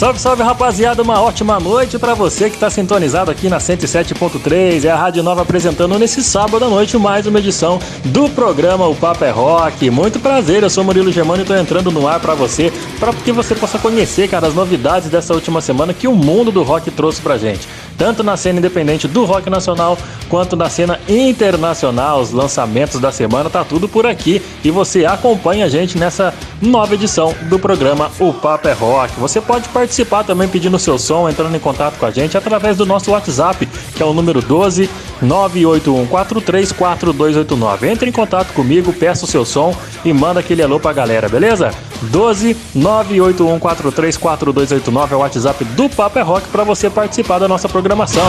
Salve, salve rapaziada, uma ótima noite para você que está sintonizado aqui na 107.3. É a Rádio Nova apresentando nesse sábado à noite mais uma edição do programa O Papo é Rock. Muito prazer, eu sou Murilo Germano e tô entrando no ar para você, para que você possa conhecer, cara, as novidades dessa última semana que o mundo do rock trouxe pra gente tanto na cena independente do rock nacional quanto na cena internacional. Os lançamentos da semana tá tudo por aqui e você acompanha a gente nessa nova edição do programa O Papo é Rock. Você pode participar também pedindo seu som, entrando em contato com a gente através do nosso WhatsApp, que é o número 12 981434289. Entre em contato comigo, peça o seu som e manda aquele alô pra galera, beleza? 12 981434289 é o WhatsApp do Papo é Rock para você participar da nossa programação.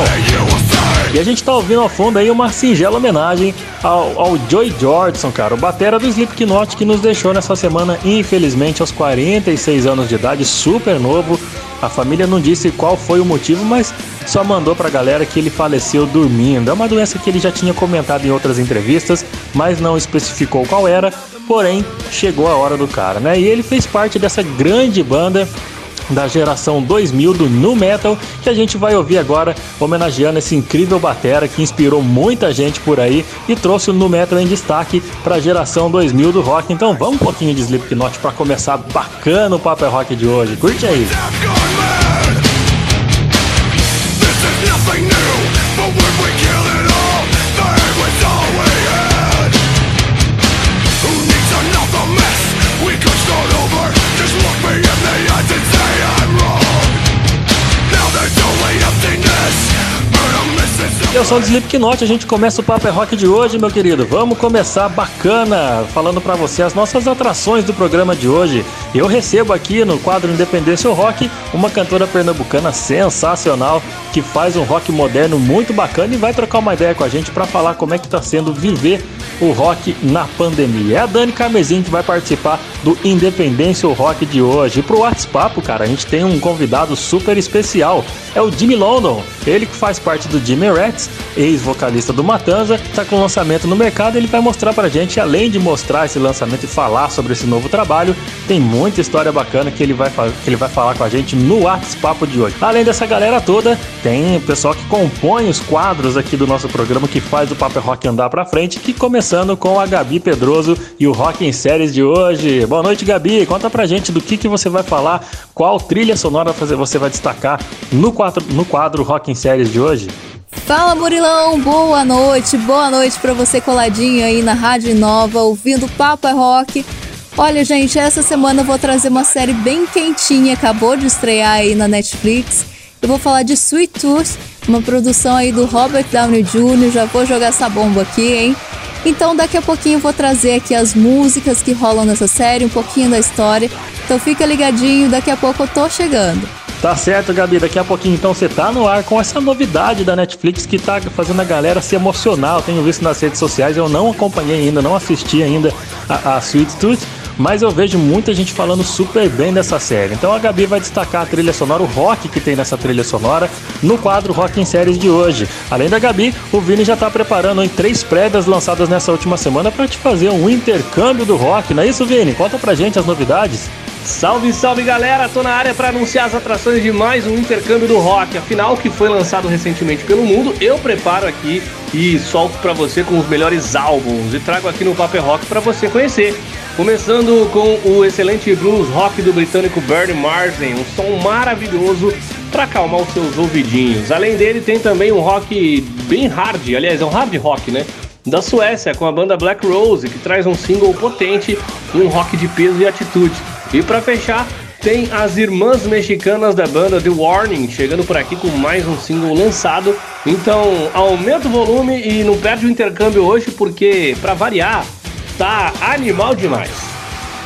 E a gente tá ouvindo ao fundo aí uma singela homenagem ao, ao Joey Jordison, cara, o batera do Slipknot que nos deixou nessa semana, infelizmente, aos 46 anos de idade, super novo. A família não disse qual foi o motivo, mas só mandou pra galera que ele faleceu dormindo. É uma doença que ele já tinha comentado em outras entrevistas, mas não especificou qual era. Porém, chegou a hora do cara, né? E ele fez parte dessa grande banda da geração 2000 do Nu Metal, que a gente vai ouvir agora, homenageando esse incrível batera que inspirou muita gente por aí e trouxe o Nu Metal em destaque para a geração 2000 do rock. Então vamos um pouquinho de Slipknot para começar bacana o Papo é Rock de hoje. Curte aí! Eu sou o Slipknot, a gente começa o Papo é Rock de hoje, meu querido. Vamos começar bacana, falando para você as nossas atrações do programa de hoje. Eu recebo aqui no quadro Independência Rock uma cantora pernambucana sensacional que faz um rock moderno muito bacana e vai trocar uma ideia com a gente para falar como é que tá sendo viver o rock na pandemia. É a Dani Carmesim que vai participar do Independência Rock de hoje. E pro WhatsApp, cara, a gente tem um convidado super especial. É o Jimmy London, ele que faz parte do Jimmy Rats, ex-vocalista do Matanza, tá com lançamento no mercado. Ele vai mostrar pra gente, além de mostrar esse lançamento e falar sobre esse novo trabalho, tem muita história bacana que ele vai, que ele vai falar com a gente no WhatsApp de hoje. Além dessa galera toda, tem o pessoal que compõe os quadros aqui do nosso programa que faz o Paper Rock andar pra frente, que começando com a Gabi Pedroso e o Rock em Séries de hoje. Boa noite, Gabi. Conta pra gente do que, que você vai falar, qual trilha sonora você vai destacar no quadro, no quadro Rock em Séries de hoje. Fala Murilão, boa noite, boa noite para você coladinho aí na Rádio Nova, ouvindo Papo é Rock. Olha, gente, essa semana eu vou trazer uma série bem quentinha, acabou de estrear aí na Netflix. Eu vou falar de Sweet Tooth, uma produção aí do Robert Downey Jr. Já vou jogar essa bomba aqui, hein? Então daqui a pouquinho eu vou trazer aqui as músicas que rolam nessa série, um pouquinho da história. Então fica ligadinho, daqui a pouco eu tô chegando. Tá certo, Gabi. Daqui a pouquinho então você tá no ar com essa novidade da Netflix que tá fazendo a galera se emocionar. Eu tenho visto nas redes sociais, eu não acompanhei ainda, não assisti ainda a, a Sweet Tooth, mas eu vejo muita gente falando super bem dessa série. Então a Gabi vai destacar a trilha sonora, o rock que tem nessa trilha sonora, no quadro Rock em Séries de hoje. Além da Gabi, o Vini já tá preparando em três prévias lançadas nessa última semana para te fazer um intercâmbio do rock, não é isso, Vini? Conta pra gente as novidades. Salve, salve galera! Tô na área para anunciar as atrações de mais um intercâmbio do rock. Afinal, que foi lançado recentemente pelo mundo, eu preparo aqui e solto para você com os melhores álbuns e trago aqui no Paper Rock para você conhecer. Começando com o excelente blues rock do britânico Bernie Marsden, um som maravilhoso para acalmar os seus ouvidinhos. Além dele, tem também um rock bem hard, aliás, é um hard rock, né? Da Suécia, com a banda Black Rose, que traz um single potente um rock de peso e atitude. E para fechar, tem as irmãs mexicanas da banda The Warning chegando por aqui com mais um single lançado. Então, aumenta o volume e não perde o intercâmbio hoje, porque, para variar, tá animal demais.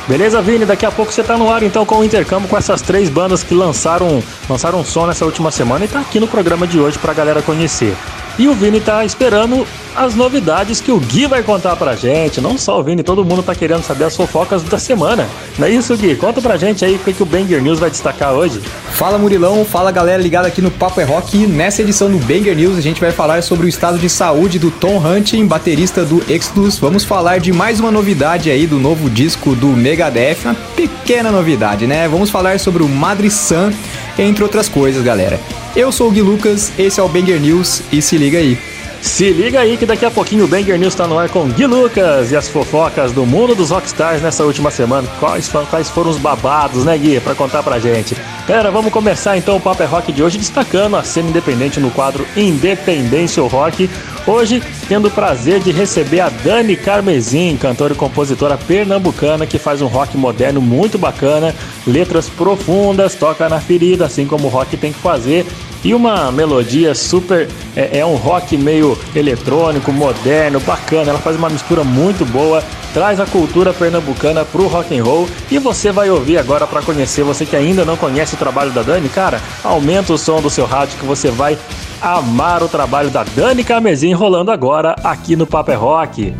Beleza, Vini? Daqui a pouco você tá no ar então com o intercâmbio com essas três bandas que lançaram, lançaram um som nessa última semana e tá aqui no programa de hoje pra galera conhecer. E o Vini tá esperando as novidades que o Gui vai contar pra gente. Não só o Vini, todo mundo tá querendo saber as fofocas da semana. Não é isso, Gui? Conta pra gente aí o que, que o Banger News vai destacar hoje. Fala Murilão, fala galera ligada aqui no Papo é Rock. Nessa edição do Banger News a gente vai falar sobre o estado de saúde do Tom Hunting, baterista do Exodus. Vamos falar de mais uma novidade aí do novo disco do Megadeth, uma pequena novidade, né? Vamos falar sobre o Madre Sun, entre outras coisas, galera. Eu sou o Gui Lucas, esse é o Banger News e se liga aí. Se liga aí que daqui a pouquinho o Banger News tá no ar com Gui Lucas e as fofocas do mundo dos rockstars nessa última semana. Quais, quais foram os babados, né, Gui, pra contar pra gente? Galera, vamos começar então o Papo é Rock de hoje destacando a cena independente no quadro Independência Rock. Hoje, tendo o prazer de receber a Dani Carmezin, cantora e compositora pernambucana que faz um rock moderno muito bacana, letras profundas, toca na ferida, assim como o rock tem que fazer e uma melodia super. É, é, um rock meio eletrônico, moderno, bacana. Ela faz uma mistura muito boa, traz a cultura pernambucana pro rock and roll. E você vai ouvir agora para conhecer. Você que ainda não conhece o trabalho da Dani, cara, aumenta o som do seu rádio que você vai amar o trabalho da Dani Camezin rolando agora aqui no Paper é Rock.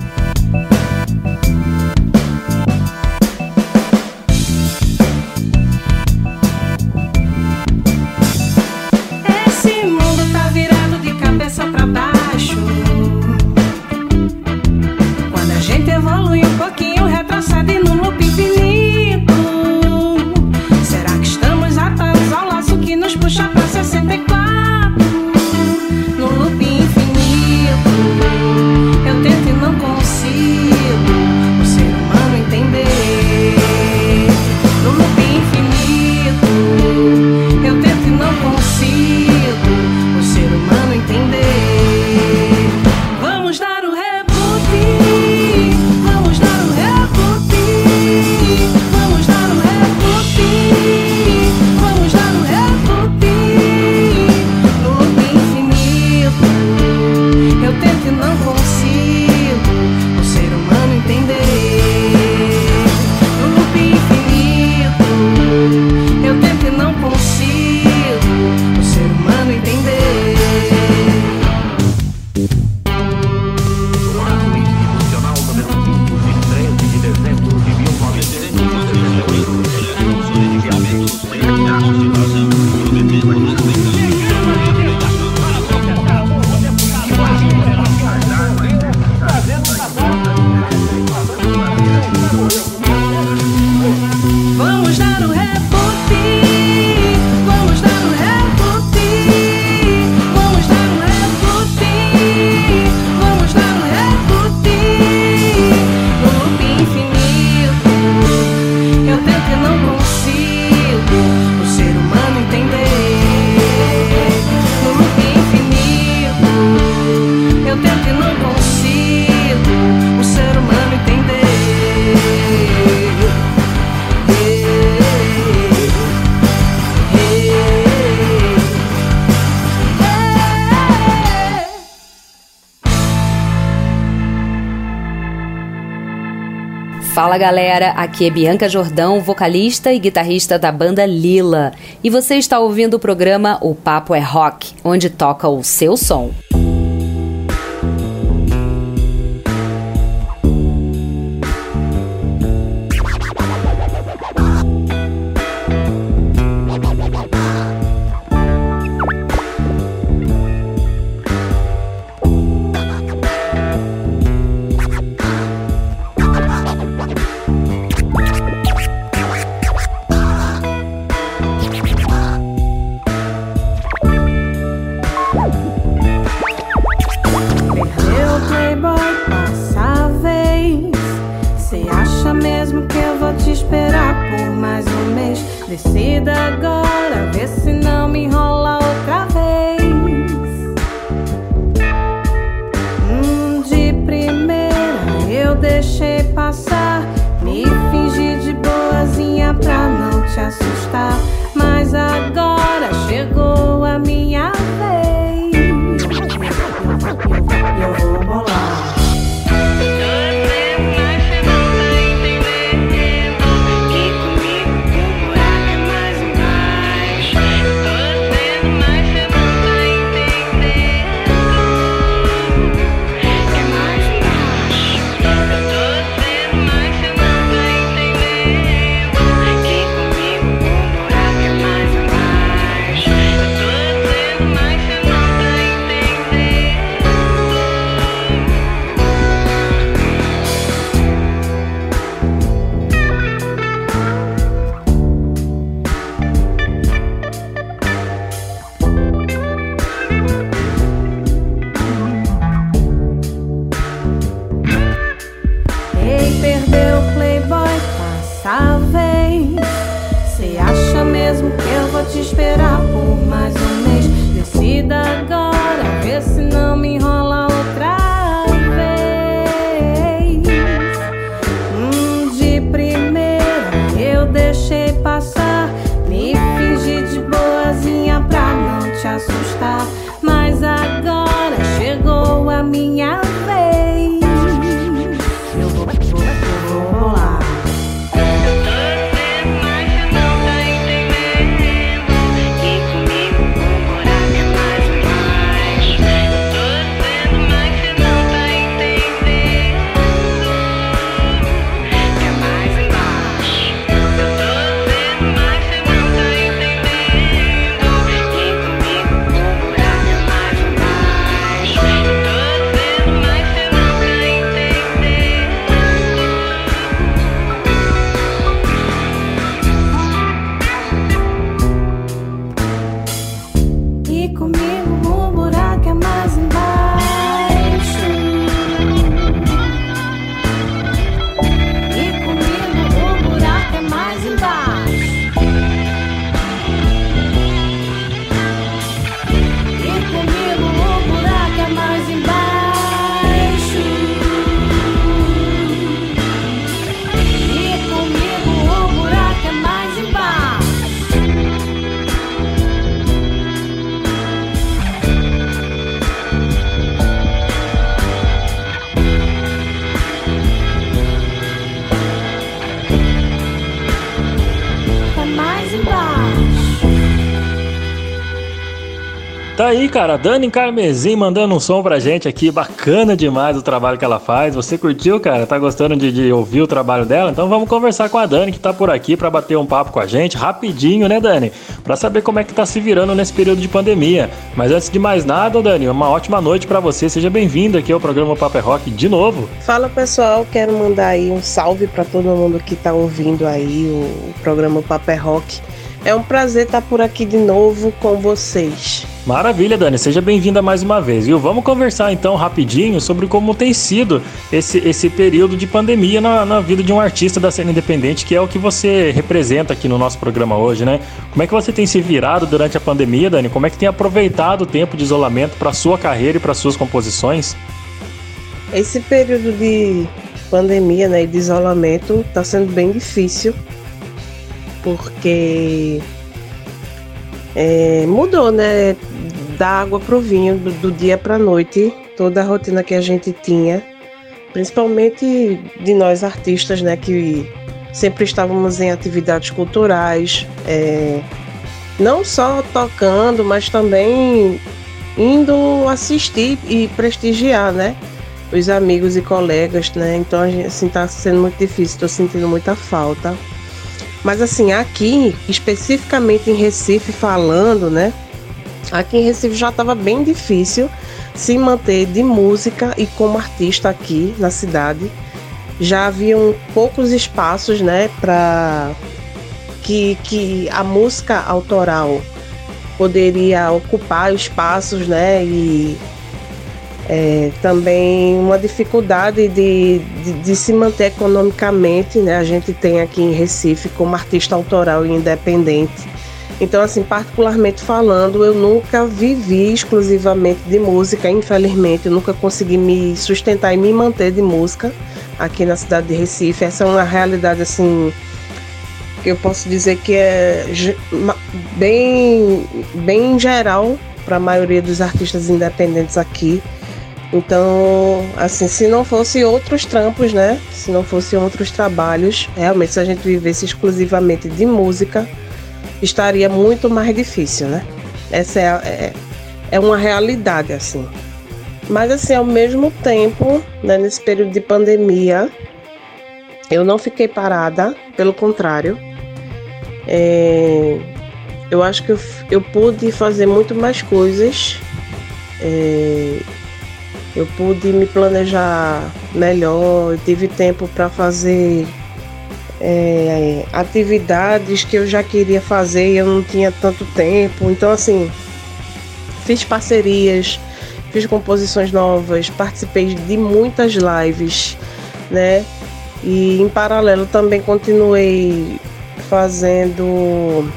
Fala galera, aqui é Bianca Jordão, vocalista e guitarrista da banda Lila. E você está ouvindo o programa O Papo é Rock, onde toca o seu som. Play perdeu o Playboy passáveis. Você acha mesmo que eu vou te esperar por Aí, cara, Dani Carmesim mandando um som pra gente aqui, bacana demais o trabalho que ela faz. Você curtiu, cara? Tá gostando de, de ouvir o trabalho dela? Então vamos conversar com a Dani, que tá por aqui para bater um papo com a gente, rapidinho, né, Dani? Pra saber como é que tá se virando nesse período de pandemia. Mas antes de mais nada, Dani, uma ótima noite para você. Seja bem-vindo aqui ao programa Paper é Rock de novo. Fala pessoal, quero mandar aí um salve para todo mundo que tá ouvindo aí o programa Paper é Rock. É um prazer estar por aqui de novo com vocês. Maravilha, Dani. Seja bem-vinda mais uma vez. Viu? Vamos conversar então rapidinho sobre como tem sido esse, esse período de pandemia na, na vida de um artista da cena independente, que é o que você representa aqui no nosso programa hoje, né? Como é que você tem se virado durante a pandemia, Dani? Como é que tem aproveitado o tempo de isolamento para sua carreira e para suas composições? Esse período de pandemia né, e de isolamento está sendo bem difícil, porque é, mudou, né? Da água pro vinho, do, do dia pra noite, toda a rotina que a gente tinha, principalmente de nós artistas, né? Que sempre estávamos em atividades culturais, é, não só tocando, mas também indo assistir e prestigiar, né? Os amigos e colegas, né? Então, assim, tá sendo muito difícil, estou sentindo muita falta. Mas assim, aqui, especificamente em Recife falando, né? Aqui em Recife já estava bem difícil se manter de música e como artista aqui na cidade. Já haviam poucos espaços, né, para que, que a música autoral poderia ocupar espaços, né, e é, também uma dificuldade de, de, de, se manter economicamente, né? A gente tem aqui em Recife como artista autoral e independente. Então, assim, particularmente falando, eu nunca vivi exclusivamente de música, infelizmente, eu nunca consegui me sustentar e me manter de música aqui na cidade de Recife. Essa é uma realidade, assim, que eu posso dizer que é bem, bem geral para a maioria dos artistas independentes aqui. Então, assim, se não fosse outros trampos, né? Se não fossem outros trabalhos, realmente se a gente vivesse exclusivamente de música, estaria muito mais difícil, né? Essa é, é, é uma realidade, assim. Mas, assim, ao mesmo tempo, né, nesse período de pandemia, eu não fiquei parada, pelo contrário. É, eu acho que eu, eu pude fazer muito mais coisas. É, eu pude me planejar melhor, eu tive tempo para fazer é, atividades que eu já queria fazer e eu não tinha tanto tempo. Então, assim, fiz parcerias, fiz composições novas, participei de muitas lives, né? E em paralelo também continuei fazendo.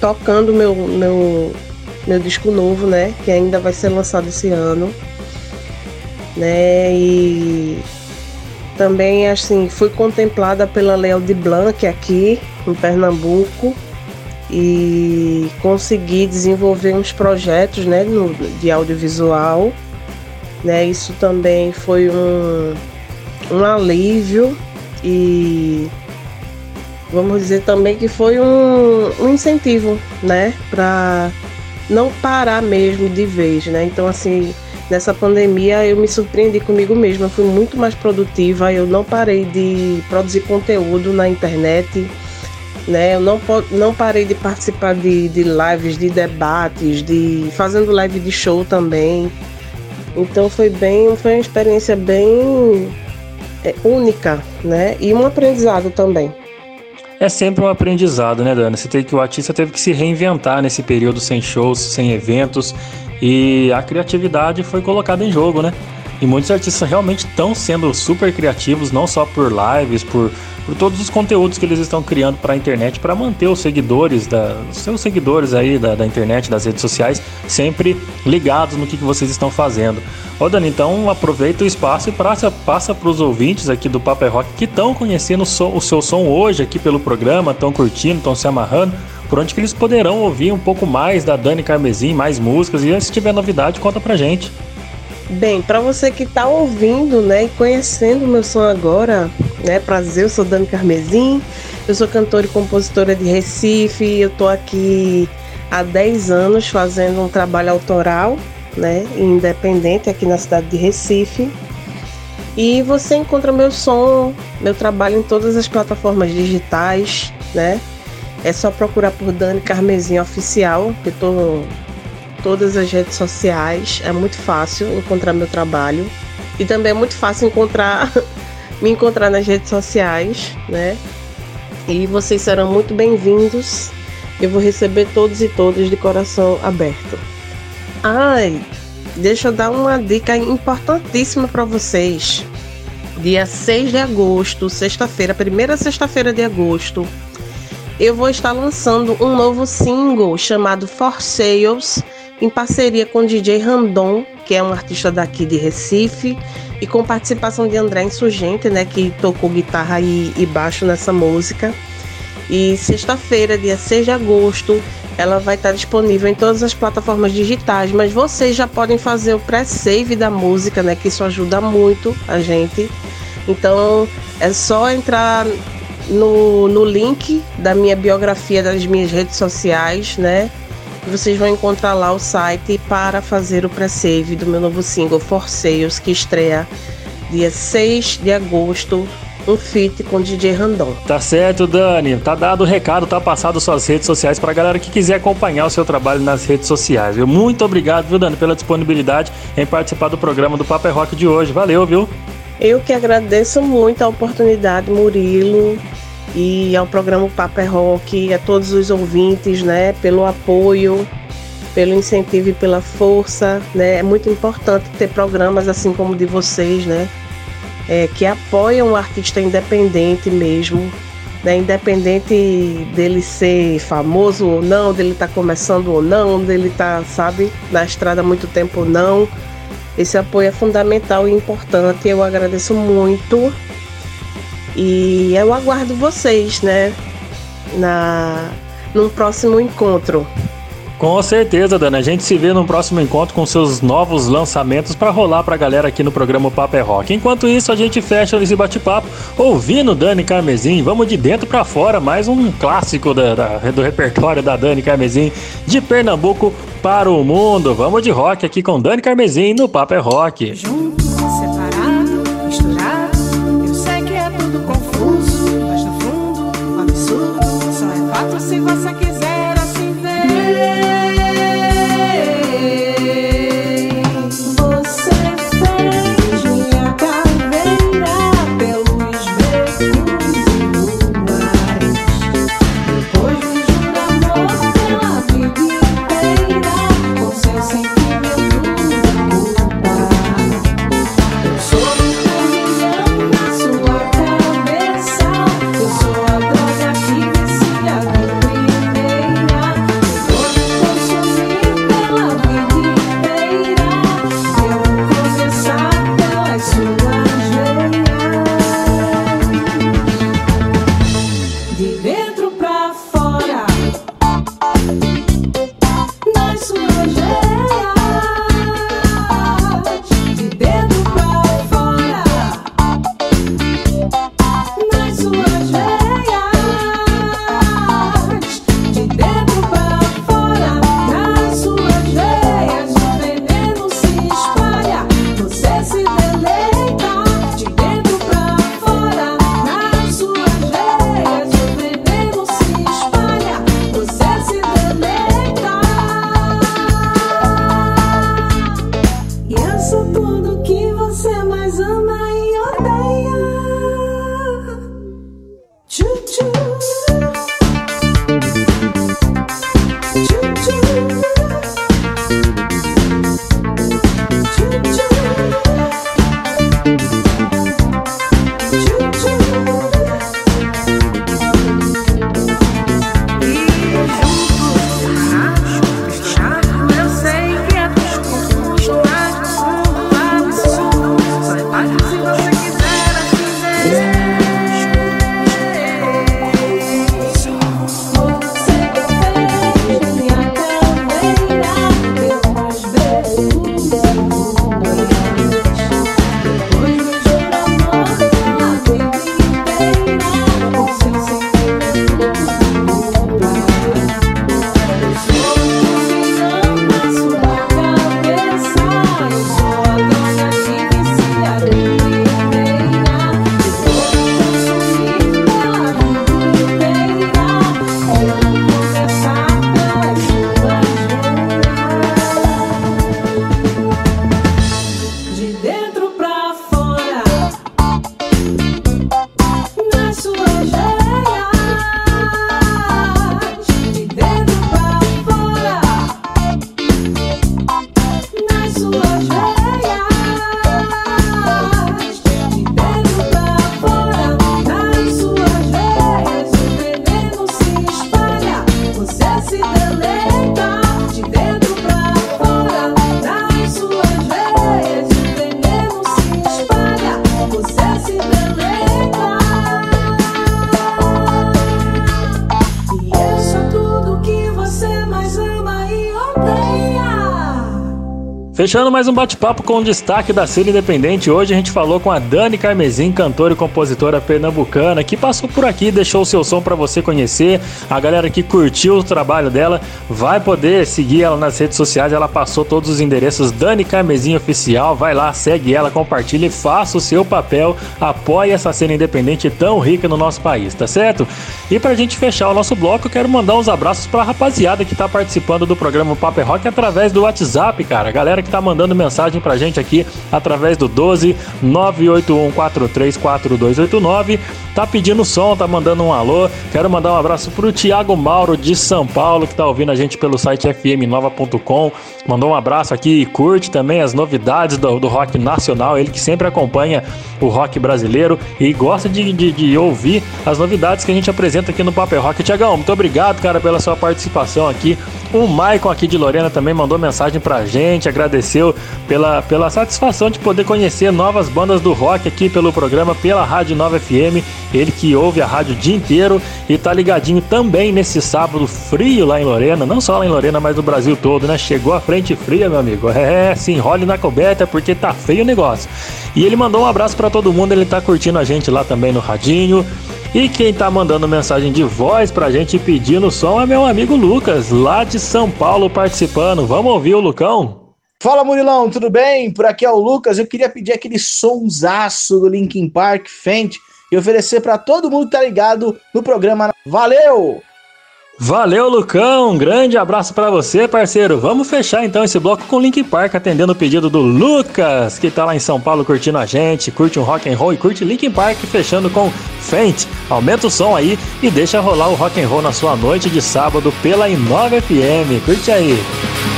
tocando meu, meu, meu disco novo, né? Que ainda vai ser lançado esse ano. Né? E também assim fui contemplada pela Léo de Blanc aqui em Pernambuco e consegui desenvolver uns projetos né, no, de audiovisual. Né? Isso também foi um, um alívio e vamos dizer também que foi um, um incentivo né, para não parar mesmo de vez. Né? Então assim, nessa pandemia eu me surpreendi comigo mesma, fui muito mais produtiva, eu não parei de produzir conteúdo na internet né? Eu não, não parei de participar de, de lives, de debates, de fazendo live de show também. Então foi bem, foi uma experiência bem é, única, né? E um aprendizado também. É sempre um aprendizado, né, Dana? Você tem que o artista teve que se reinventar nesse período sem shows, sem eventos, e a criatividade foi colocada em jogo, né? E muitos artistas realmente estão sendo super criativos, não só por lives, por por todos os conteúdos que eles estão criando para a internet para manter os seguidores, da, seus seguidores aí da, da, internet, das redes sociais, sempre ligados no que, que vocês estão fazendo. Ô Dani, então aproveita o espaço e passa, passa para os ouvintes aqui do Paper é Rock que estão conhecendo o, som, o seu som hoje aqui pelo programa, estão curtindo, estão se amarrando, por onde que eles poderão ouvir um pouco mais da Dani Carmesim, mais músicas e se tiver novidade, conta pra gente. Bem, para você que está ouvindo, né, e conhecendo o meu som agora, né, prazer, eu sou Dani Carmesim, eu sou cantora e compositora de Recife, eu tô aqui há 10 anos fazendo um trabalho autoral, né, independente aqui na cidade de Recife. E você encontra meu som, meu trabalho em todas as plataformas digitais, né? É só procurar por Dani Carmesim Oficial, que eu tô todas as redes sociais. É muito fácil encontrar meu trabalho. E também é muito fácil encontrar me encontrar nas redes sociais, né? E vocês serão muito bem-vindos. Eu vou receber todos e todas de coração aberto. Ai, deixa eu dar uma dica importantíssima para vocês. Dia 6 de agosto, sexta-feira, primeira sexta-feira de agosto, eu vou estar lançando um novo single chamado For Sales em parceria com DJ Randon, que é um artista daqui de Recife, e com participação de André Insurgente, né, que tocou guitarra e, e baixo nessa música. E sexta-feira, dia 6 de agosto, ela vai estar disponível em todas as plataformas digitais, mas vocês já podem fazer o pré-save da música, né, que isso ajuda muito a gente. Então, é só entrar no, no link da minha biografia das minhas redes sociais, né? Vocês vão encontrar lá o site para fazer o pré-save do meu novo single For Sales, que estreia dia 6 de agosto um feat com DJ Randon. Tá certo, Dani. Tá dado o recado, tá passado suas redes sociais pra galera que quiser acompanhar o seu trabalho nas redes sociais. Viu? Muito obrigado, viu, Dani, pela disponibilidade em participar do programa do Paper é Rock de hoje. Valeu, viu? Eu que agradeço muito a oportunidade, Murilo e ao programa Paper é Rock, a todos os ouvintes, né, pelo apoio, pelo incentivo e pela força, né? É muito importante ter programas assim como o de vocês, né, é, que apoiam o artista independente mesmo, né, independente dele ser famoso ou não, dele estar tá começando ou não, dele estar, tá, sabe, na estrada há muito tempo ou não. Esse apoio é fundamental e importante. Eu agradeço muito e eu aguardo vocês, né? Na, num próximo encontro. Com certeza, Dana. A gente se vê no próximo encontro com seus novos lançamentos para rolar pra galera aqui no programa Papo é Rock. Enquanto isso, a gente fecha esse bate-papo ouvindo Dani Carmesim. Vamos de dentro para fora, mais um clássico da, da, do repertório da Dani Carmesim, de Pernambuco para o mundo. Vamos de rock aqui com Dani Carmesim no Papo é Rock. Junto, Nas Fechando mais um bate-papo com o destaque da cena independente, hoje a gente falou com a Dani Carmezin, cantora e compositora pernambucana, que passou por aqui, deixou o seu som para você conhecer. A galera que curtiu o trabalho dela vai poder seguir ela nas redes sociais, ela passou todos os endereços Dani Carmezin Oficial, vai lá, segue ela, compartilha e faça o seu papel, apoie essa cena independente tão rica no nosso país, tá certo? E pra gente fechar o nosso bloco, eu quero mandar uns abraços pra rapaziada que tá participando do programa Paper Rock através do WhatsApp, cara. A galera que tá mandando mensagem pra gente aqui através do 12 981434289. Tá pedindo som, tá mandando um alô. Quero mandar um abraço pro Thiago Mauro de São Paulo, que tá ouvindo a gente pelo site fmnova.com. Mandou um abraço aqui e curte também as novidades do, do rock nacional. Ele que sempre acompanha o rock brasileiro e gosta de, de, de ouvir as novidades que a gente apresenta aqui no Paper Rock. Tiagão, muito obrigado, cara, pela sua participação aqui. O Maicon aqui de Lorena também mandou mensagem pra gente, agradeceu pela, pela satisfação de poder conhecer novas bandas do rock aqui pelo programa, pela Rádio Nova FM. Ele que ouve a rádio o dia inteiro e tá ligadinho também nesse sábado frio lá em Lorena, não só lá em Lorena, mas no Brasil todo, né? Chegou a frente fria, meu amigo. É, se enrole na coberta porque tá feio o negócio. E ele mandou um abraço pra todo mundo, ele tá curtindo a gente lá também no radinho. E quem tá mandando mensagem de voz pra gente pedindo som é meu amigo Lucas, lá de São Paulo, participando. Vamos ouvir o Lucão? Fala Murilão, tudo bem? Por aqui é o Lucas. Eu queria pedir aquele sonsaço do Linkin Park, Fent, e oferecer pra todo mundo que tá ligado no programa. Valeu! Valeu, Lucão. Um grande abraço pra você, parceiro. Vamos fechar então esse bloco com Link Park, atendendo o pedido do Lucas, que tá lá em São Paulo curtindo a gente, curte um rock and roll e curte Linkin Park, fechando com Faint. Aumenta o som aí e deixa rolar o rock and roll na sua noite de sábado pela Inova FM. Curte aí. A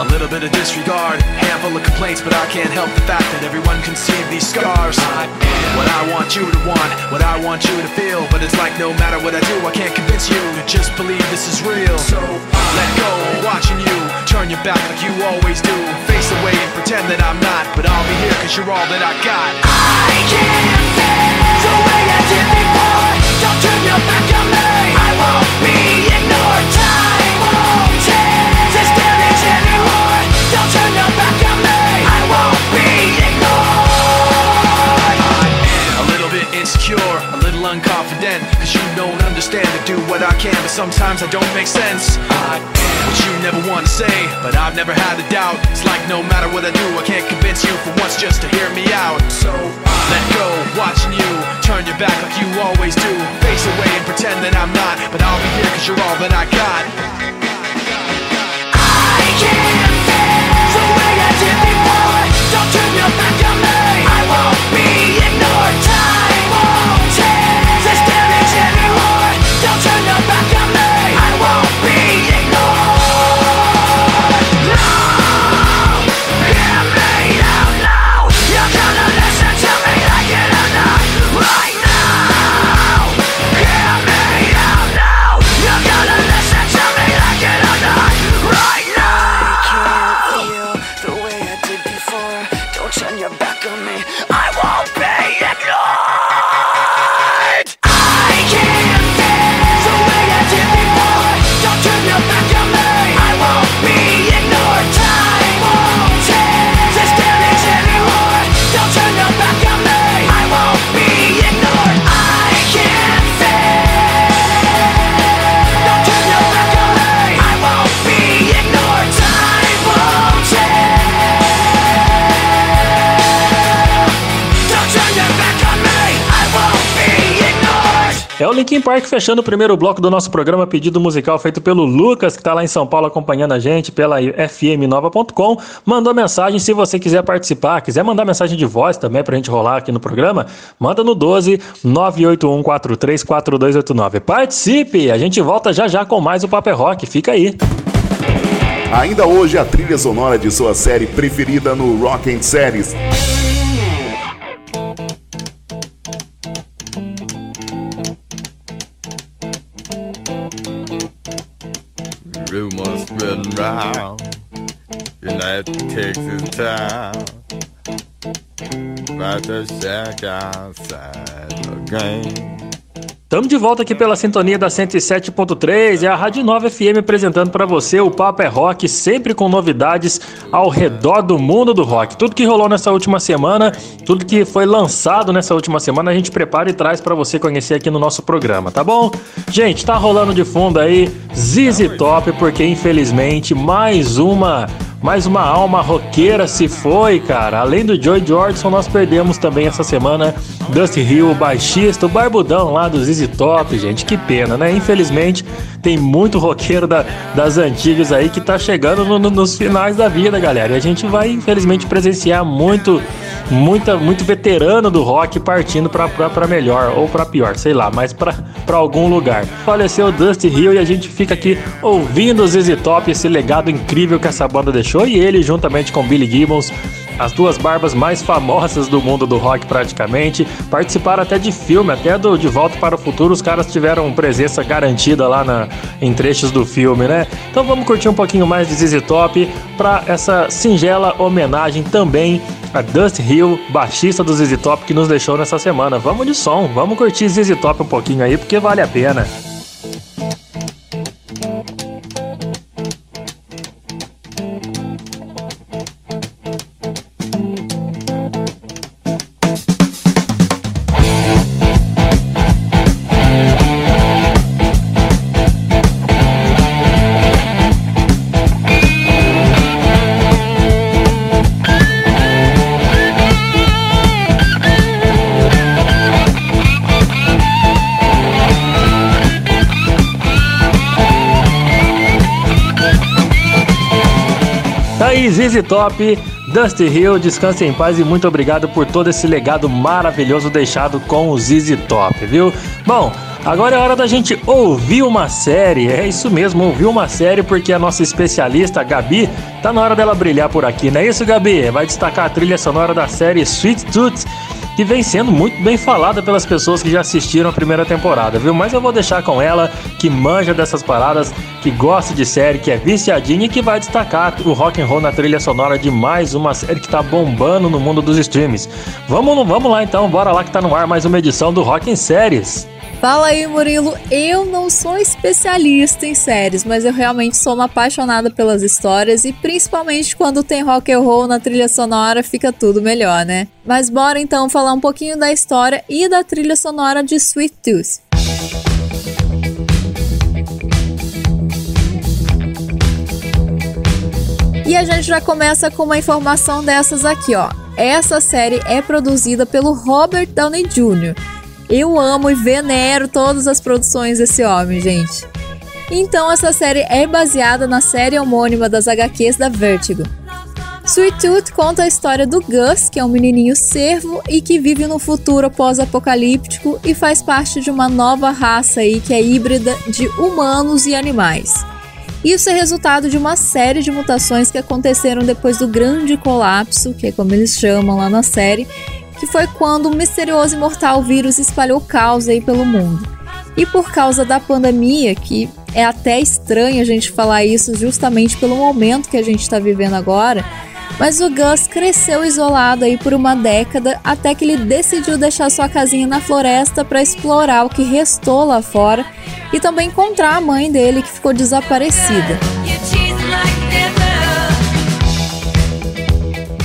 a little bit of disregard, handful of complaints, but I can't help the fact that everyone can see these scars. I am what I want you to want, what I want you to feel. But it's like no matter what I do, I can't convince you to just believe this is real. So I let go, watching you turn your back like you always do. Face away and pretend that I'm not, but I'll be here cause you're all that I got. I can't feel the way I did before. Don't turn your back on me. I won't be do what I can, but sometimes I don't make sense. I am what you never want to say, but I've never had a doubt. It's like no matter what I do, I can't convince you for once just to hear me out. So I let go, watching you turn your back like you always do. Face away and pretend that I'm not, but I'll be here cause you're all that I got. I can't feel the way I did before. Don't turn your back on me. I won't be Linkin Park fechando o primeiro bloco do nosso programa pedido musical feito pelo Lucas, que tá lá em São Paulo acompanhando a gente pela fmnova.com. Mandou mensagem se você quiser participar, quiser mandar mensagem de voz também pra gente rolar aqui no programa, manda no 12 981434289. Participe! A gente volta já já com mais o Paper Rock. Fica aí. Ainda hoje a trilha sonora de sua série preferida no Rock and Series. around. And that takes its time. second to check the game. Estamos de volta aqui pela sintonia da 107.3 e a Rádio Nova FM apresentando para você o Papo é Rock, sempre com novidades ao redor do mundo do rock. Tudo que rolou nessa última semana, tudo que foi lançado nessa última semana, a gente prepara e traz para você conhecer aqui no nosso programa, tá bom? Gente, tá rolando de fundo aí ZZ Top, porque infelizmente mais uma mais uma alma roqueira se foi, cara. Além do Joy Jordison, nós perdemos também essa semana Dusty Hill, o baixista, o barbudão lá do ZZ Top, gente. Que pena, né? Infelizmente, tem muito roqueiro da- das antigas aí que tá chegando no- no- nos finais da vida, galera. E a gente vai, infelizmente, presenciar muito, muita, muito veterano do rock partindo pra, pra, pra melhor ou pra pior, sei lá, mas pra, pra algum lugar. Faleceu Dusty Hill e a gente fica aqui ouvindo o ZZ Top, esse legado incrível que essa banda deixou. E ele, juntamente com Billy Gibbons, as duas barbas mais famosas do mundo do rock praticamente, participaram até de filme, até do De Volta para o Futuro, os caras tiveram presença garantida lá na, em trechos do filme, né? Então vamos curtir um pouquinho mais de ZZ Top para essa singela homenagem também a Dusty Hill, baixista do ZZ Top que nos deixou nessa semana. Vamos de som, vamos curtir ZZ Top um pouquinho aí porque vale a pena. ZZ Top, Dusty Hill, descanse em paz e muito obrigado por todo esse legado maravilhoso deixado com o ZZ Top, viu? Bom, Agora é hora da gente ouvir uma série. É isso mesmo, ouvir uma série porque a nossa especialista Gabi tá na hora dela brilhar por aqui, não é isso, Gabi? Vai destacar a trilha sonora da série Sweet Tooth que vem sendo muito bem falada pelas pessoas que já assistiram a primeira temporada, viu? Mas eu vou deixar com ela, que manja dessas paradas, que gosta de série, que é viciadinha e que vai destacar o rock and roll na trilha sonora de mais uma série que tá bombando no mundo dos streams. Vamos, vamos lá então, bora lá que tá no ar mais uma edição do Rock em Séries. Fala aí, Murilo. Eu não sou especialista em séries, mas eu realmente sou uma apaixonada pelas histórias e principalmente quando tem rock and roll na trilha sonora, fica tudo melhor, né? Mas bora então falar um pouquinho da história e da trilha sonora de Sweet Tooth. E a gente já começa com uma informação dessas aqui, ó. Essa série é produzida pelo Robert Downey Jr. Eu amo e venero todas as produções desse homem, gente. Então, essa série é baseada na série homônima das HQs da Vertigo. Sweet Tooth conta a história do Gus, que é um menininho servo e que vive no futuro pós-apocalíptico e faz parte de uma nova raça aí que é híbrida de humanos e animais. Isso é resultado de uma série de mutações que aconteceram depois do grande colapso, que é como eles chamam lá na série, que foi quando o misterioso e mortal vírus espalhou caos aí pelo mundo. E por causa da pandemia, que é até estranho a gente falar isso justamente pelo momento que a gente está vivendo agora, mas o Gus cresceu isolado aí por uma década até que ele decidiu deixar sua casinha na floresta para explorar o que restou lá fora e também encontrar a mãe dele que ficou desaparecida.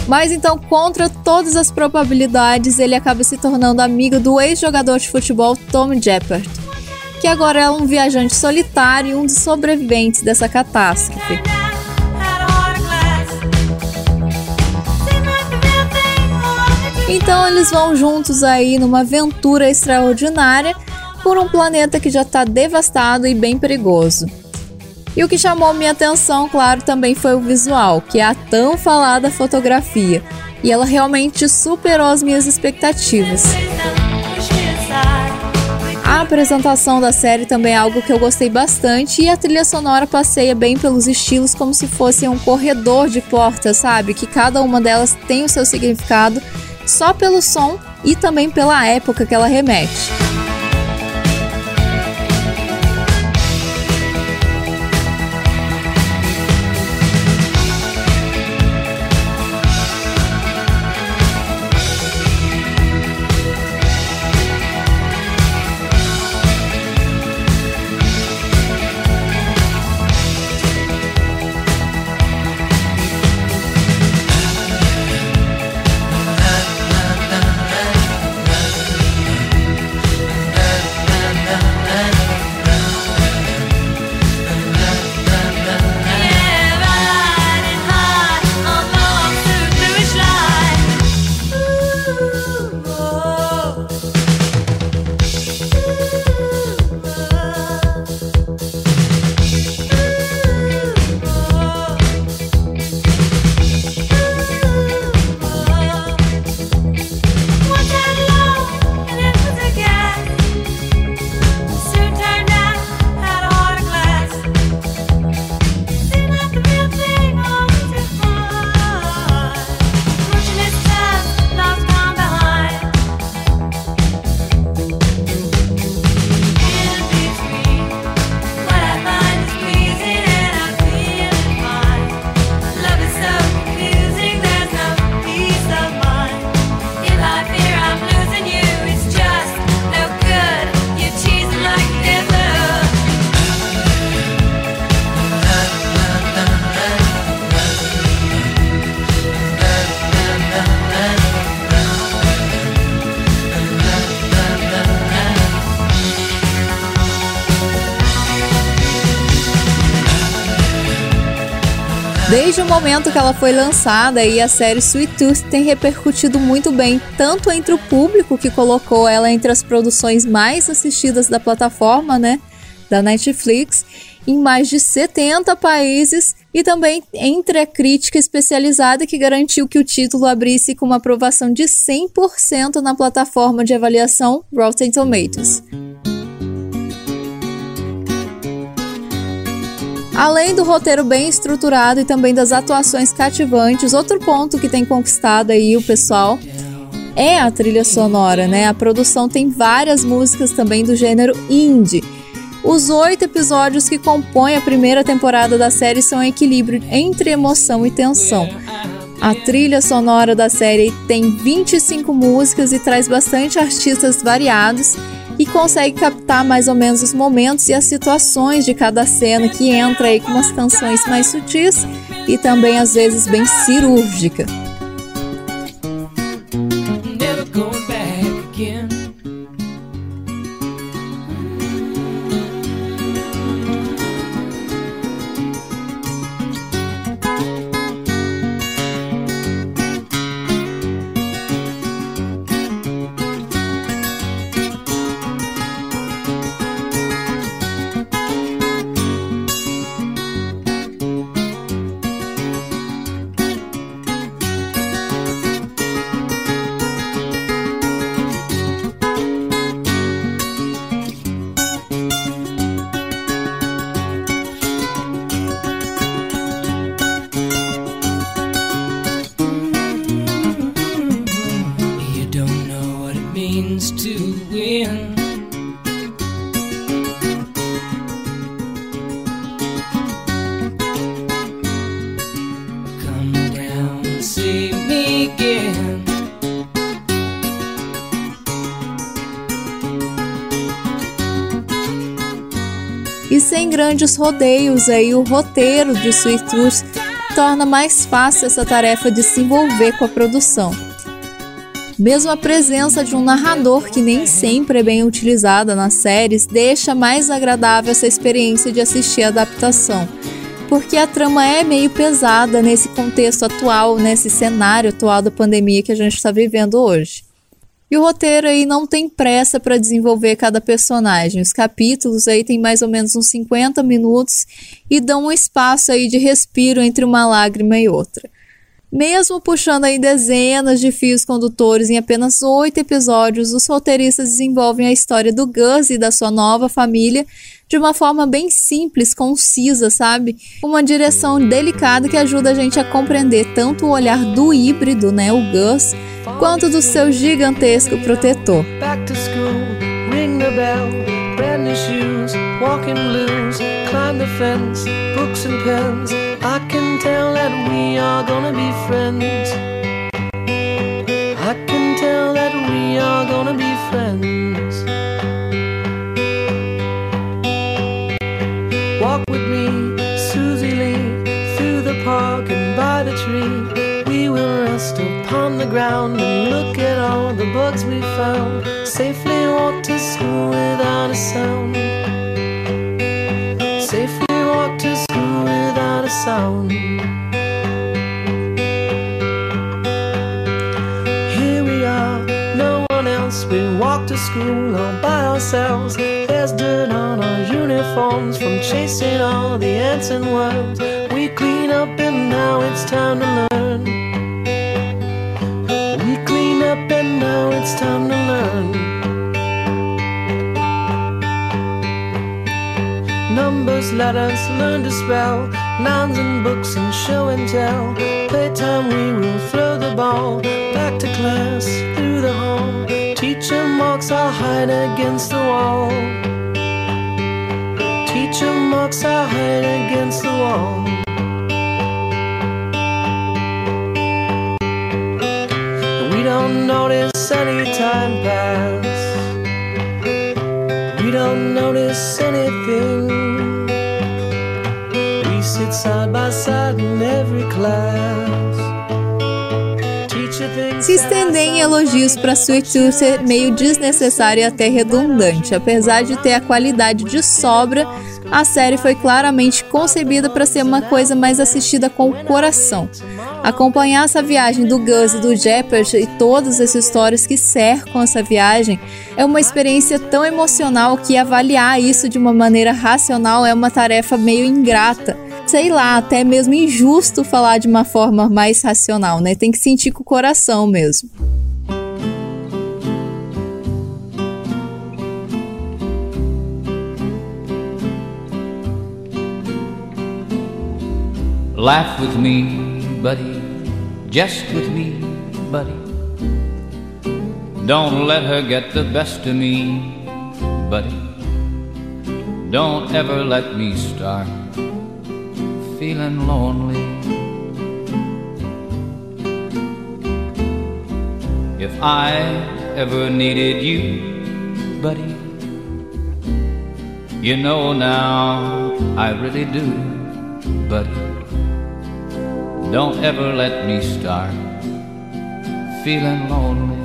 Mas então, contra todas as probabilidades, ele acaba se tornando amigo do ex-jogador de futebol Tom Jeppert, que agora é um viajante solitário e um dos sobreviventes dessa catástrofe. Então eles vão juntos aí numa aventura extraordinária por um planeta que já está devastado e bem perigoso. E o que chamou minha atenção, claro, também foi o visual, que é a tão falada fotografia. E ela realmente superou as minhas expectativas. A apresentação da série também é algo que eu gostei bastante e a trilha sonora passeia bem pelos estilos como se fosse um corredor de portas, sabe? Que cada uma delas tem o seu significado só pelo som e também pela época que ela remete. Desde o momento que ela foi lançada, a série Sweet Tooth tem repercutido muito bem, tanto entre o público que colocou ela entre as produções mais assistidas da plataforma, né, da Netflix, em mais de 70 países, e também entre a crítica especializada que garantiu que o título abrisse com uma aprovação de 100% na plataforma de avaliação Rotten Tomatoes. Além do roteiro bem estruturado e também das atuações cativantes, outro ponto que tem conquistado aí o pessoal é a trilha sonora, né? A produção tem várias músicas também do gênero indie. Os oito episódios que compõem a primeira temporada da série são um equilíbrio entre emoção e tensão. A trilha sonora da série tem 25 músicas e traz bastante artistas variados e consegue captar mais ou menos os momentos e as situações de cada cena que entra aí com umas canções mais sutis e também às vezes bem cirúrgica. Sem grandes rodeios aí, o roteiro de Sweet Tooth torna mais fácil essa tarefa de se envolver com a produção. Mesmo a presença de um narrador que nem sempre é bem utilizada nas séries deixa mais agradável essa experiência de assistir a adaptação, porque a trama é meio pesada nesse contexto atual, nesse cenário atual da pandemia que a gente está vivendo hoje. E o roteiro aí não tem pressa para desenvolver cada personagem. Os capítulos aí tem mais ou menos uns 50 minutos e dão um espaço aí de respiro entre uma lágrima e outra. Mesmo puxando aí dezenas de fios condutores em apenas oito episódios, os roteiristas desenvolvem a história do Gus e da sua nova família de uma forma bem simples, concisa, sabe? Uma direção delicada que ajuda a gente a compreender tanto o olhar do híbrido, né, o Gus, quanto do seu gigantesco protetor. We are gonna be friends. I can tell that we are gonna be friends. Walk with me, Susie Lee, through the park and by the tree. We will rest upon the ground and look at all the bugs we found. Safely walk to school without a sound. Safely walk to school without a sound. School all by ourselves. There's dirt on our uniforms from chasing all the ants and worms. We clean up and now it's time to learn. We clean up and now it's time to learn. Numbers, letters, learn to spell. Nouns and books and show and tell. Playtime, we will throw the ball. Back to class, against the wall. Elogios para Sweet Tooth é meio desnecessário e até redundante. Apesar de ter a qualidade de sobra, a série foi claramente concebida para ser uma coisa mais assistida com o coração. Acompanhar essa viagem do Gus e do Jeopardy e todas as histórias que cercam essa viagem é uma experiência tão emocional que avaliar isso de uma maneira racional é uma tarefa meio ingrata. Sei lá, até mesmo injusto falar de uma forma mais racional, né? Tem que sentir com o coração mesmo. Laugh with me, buddy, jest with me, buddy. Don't let her get the best of me, buddy. Don't ever let me start feeling lonely. If I ever needed you, buddy, you know now I really do, buddy. Don't ever let me start feeling lonely.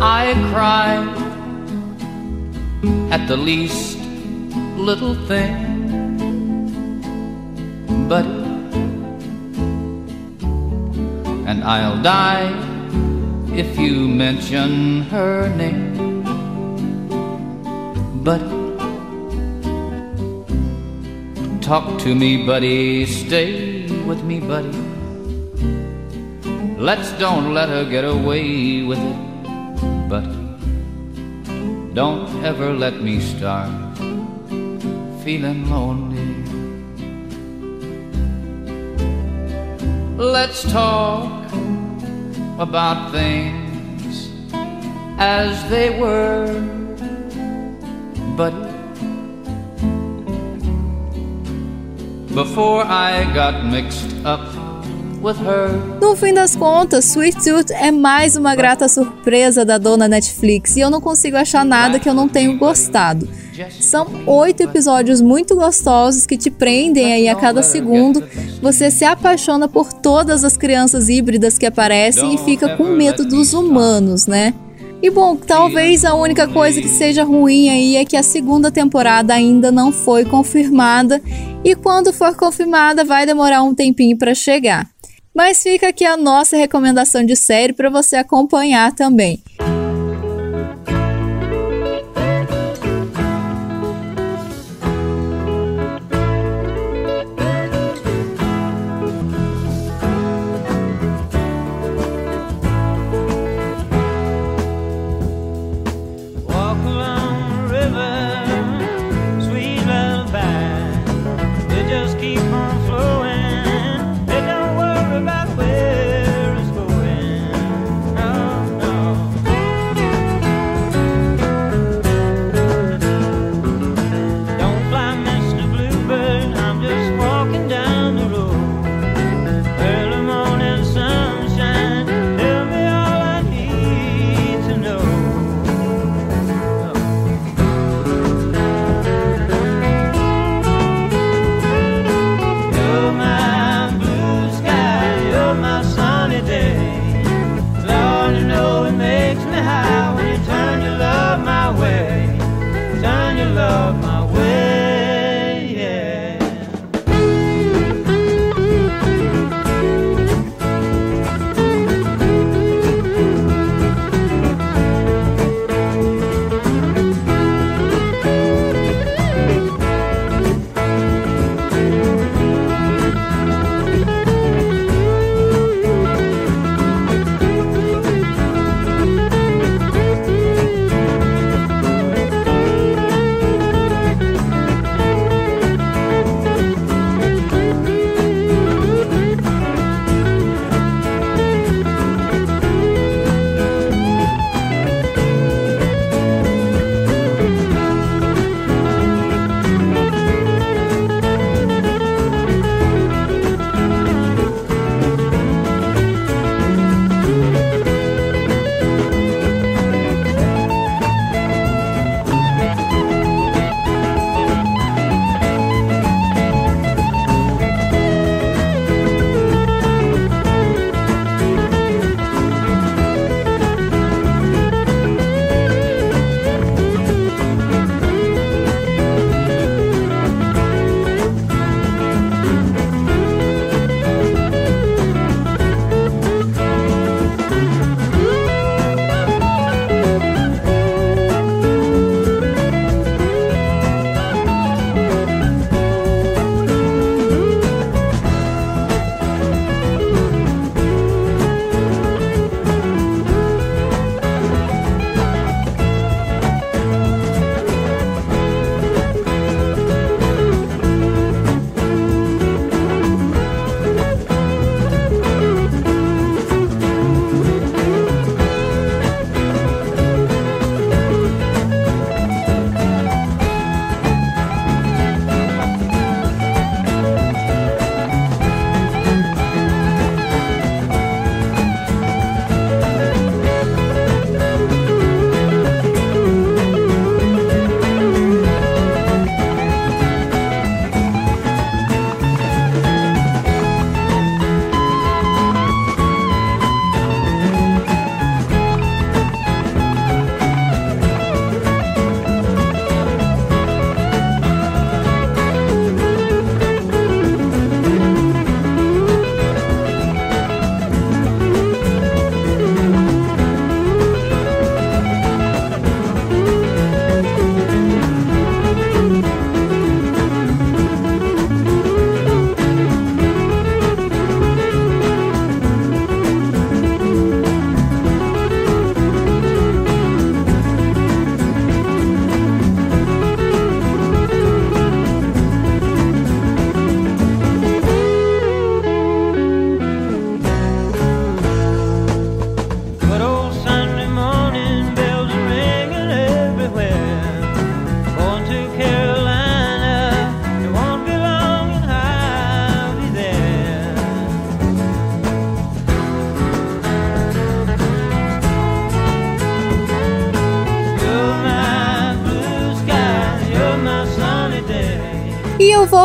I cry at the least little thing, but And I'll die if you mention her name, buddy. Talk to me, buddy. Stay with me, buddy. Let's don't let her get away with it, buddy. Don't ever let me start feeling lonely. Let's talk about things as they were, buddy. Before I got mixed up with her. No fim das contas, Sweet Tooth é mais uma grata surpresa da dona Netflix e eu não consigo achar nada que eu não tenho gostado. São oito episódios muito gostosos que te prendem aí a cada segundo. Você se apaixona por todas as crianças híbridas que aparecem e fica com medo dos humanos, né? E bom, talvez a única coisa que seja ruim aí é que a segunda temporada ainda não foi confirmada e quando for confirmada vai demorar um tempinho para chegar. Mas fica aqui a nossa recomendação de série para você acompanhar também.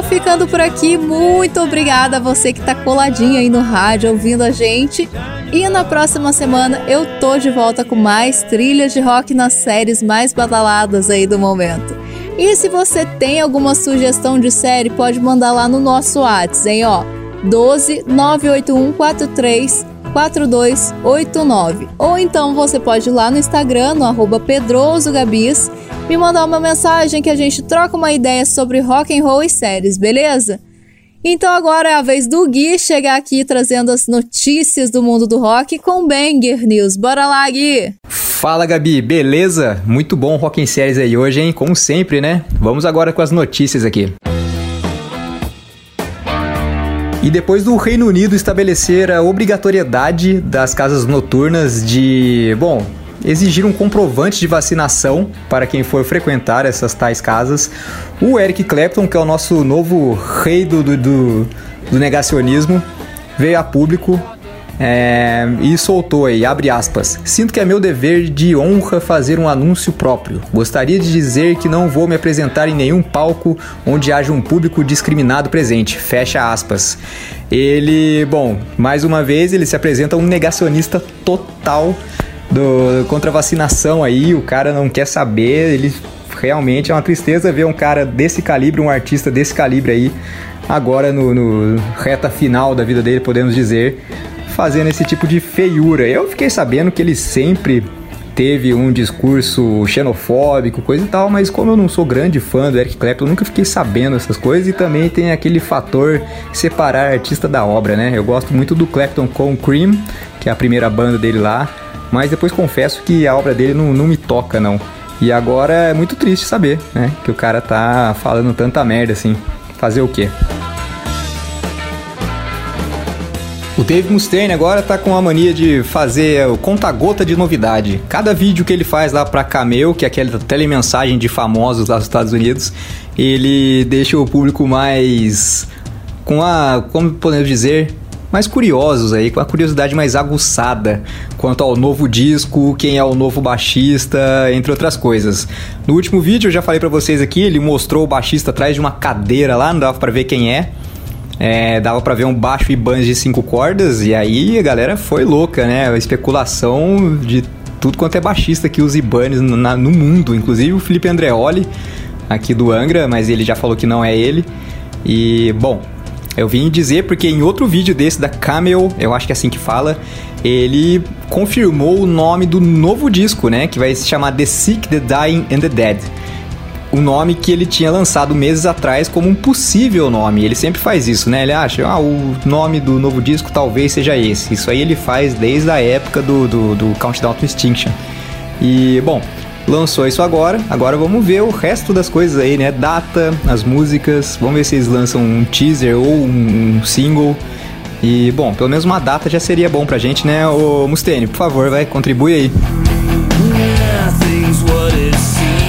Ficando por aqui. Muito obrigada a você que tá coladinho aí no rádio ouvindo a gente. E na próxima semana eu tô de volta com mais trilhas de rock nas séries mais badaladas aí do momento. E se você tem alguma sugestão de série, pode mandar lá no nosso WhatsApp, hein, ó. 12 981 43 4289. Ou então você pode ir lá no Instagram, no arroba me mandar uma mensagem que a gente troca uma ideia sobre rock and roll e séries, beleza? Então agora é a vez do Gui chegar aqui trazendo as notícias do mundo do rock com Banger News. Bora lá, Gui! Fala, Gabi, beleza? Muito bom Rock em Séries aí hoje, hein? Como sempre, né? Vamos agora com as notícias aqui. E depois do Reino Unido estabelecer a obrigatoriedade das casas noturnas de, bom, exigir um comprovante de vacinação para quem for frequentar essas tais casas, o Eric Clapton, que é o nosso novo rei do, do, do, negacionismo, veio a público é, e soltou aí, abre aspas. Sinto que é meu dever de honra fazer um anúncio próprio. Gostaria de dizer que não vou me apresentar em nenhum palco onde haja um público discriminado presente. Fecha aspas. Ele, bom, mais uma vez ele se apresenta um negacionista total do, contra vacinação aí. O cara não quer saber, ele realmente é uma tristeza ver um cara desse calibre, um artista desse calibre aí, agora no, no reta final da vida dele, podemos dizer, fazendo esse tipo de feiura. Eu fiquei sabendo que ele sempre teve um discurso xenofóbico, coisa e tal, mas como eu não sou grande fã do Eric Clapton, eu nunca fiquei sabendo essas coisas e também tem aquele fator separar artista da obra, né? Eu gosto muito do Clapton com Cream, que é a primeira banda dele lá, mas depois confesso que a obra dele não, não me toca, não. E agora é muito triste saber, né? Que o cara tá falando tanta merda assim. Fazer o quê? O Dave Mustaine agora tá com a mania de fazer o conta-gota de novidade. Cada vídeo que ele faz lá pra Cameo, que é aquela telemensagem de famosos lá dos Estados Unidos, ele deixa o público mais. com a. como podemos dizer? Mais curiosos aí, com a curiosidade mais aguçada quanto ao novo disco, quem é o novo baixista, entre outras coisas. No último vídeo eu já falei para vocês aqui, ele mostrou o baixista atrás de uma cadeira lá, não dava para ver quem é. É, dava para ver um baixo Ibanez de cinco cordas e aí a galera foi louca, né? A especulação de tudo quanto é baixista que usa Ibanez no, no mundo, inclusive o Felipe Andreoli aqui do Angra, mas ele já falou que não é ele. E bom, eu vim dizer porque em outro vídeo desse da Camel, eu acho que é assim que fala, ele confirmou o nome do novo disco, né? Que vai se chamar The Sick, The Dying and The Dead o nome que ele tinha lançado meses atrás como um possível nome. Ele sempre faz isso, né? Ele acha, ah, o nome do novo disco talvez seja esse. Isso aí ele faz desde a época do, do, do Countdown to Extinction. E, bom, lançou isso agora. Agora vamos ver o resto das coisas aí, né? Data, as músicas. Vamos ver se eles lançam um teaser ou um, um single. E, bom, pelo menos uma data já seria bom pra gente, né? Ô Mustaine, por favor, vai, contribui aí.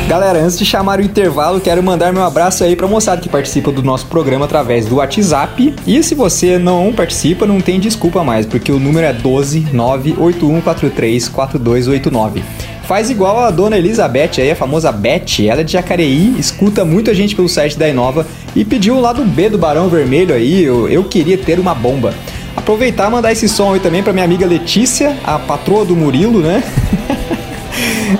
Galera, antes de chamar o intervalo, quero mandar meu abraço aí pra moçada que participa do nosso programa através do WhatsApp. E se você não participa, não tem desculpa mais, porque o número é 12 98143 4289. Faz igual a dona Elizabeth aí, a famosa Beth, ela é de Jacareí, escuta muito a gente pelo site da Inova e pediu o lado B do Barão Vermelho aí, eu, eu queria ter uma bomba. Aproveitar e mandar esse som aí também pra minha amiga Letícia, a patroa do Murilo, né?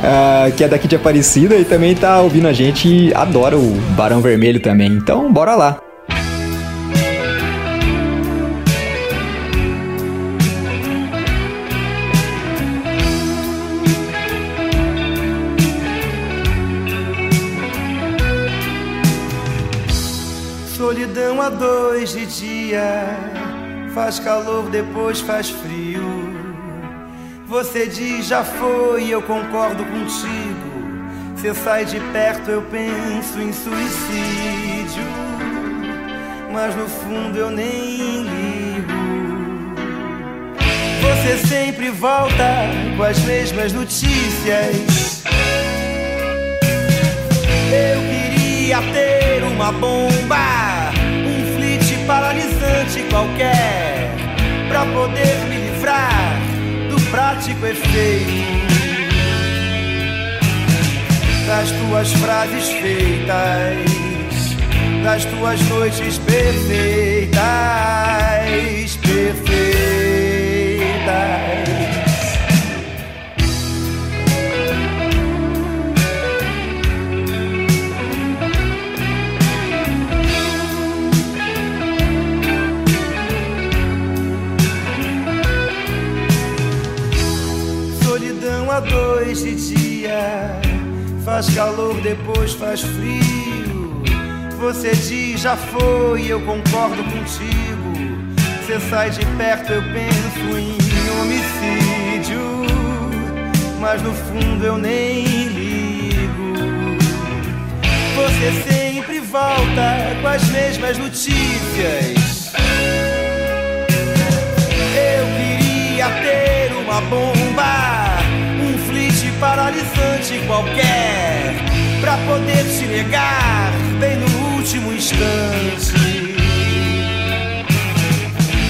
uh, que é daqui de Aparecida e também tá ouvindo a gente e adora o Barão Vermelho também. Então, bora lá. Solidão a dois de dia, faz calor, depois faz frio. Você diz já foi, eu concordo contigo. Você sai de perto, eu penso em suicídio. Mas no fundo eu nem ligo. Você sempre volta com as mesmas notícias. Eu queria ter uma bomba, paralisante qualquer, pra poder me livrar prático efeito das tuas frases feitas, das tuas noites perfeitas. Dois de dia, faz calor, depois faz frio. Você diz já foi, eu concordo contigo. Você sai de perto, eu penso em homicídio, mas no fundo eu nem ligo. Você sempre volta com as mesmas notícias. Eu queria ter uma bomba, paralisante qualquer, pra poder te negar bem no último instante.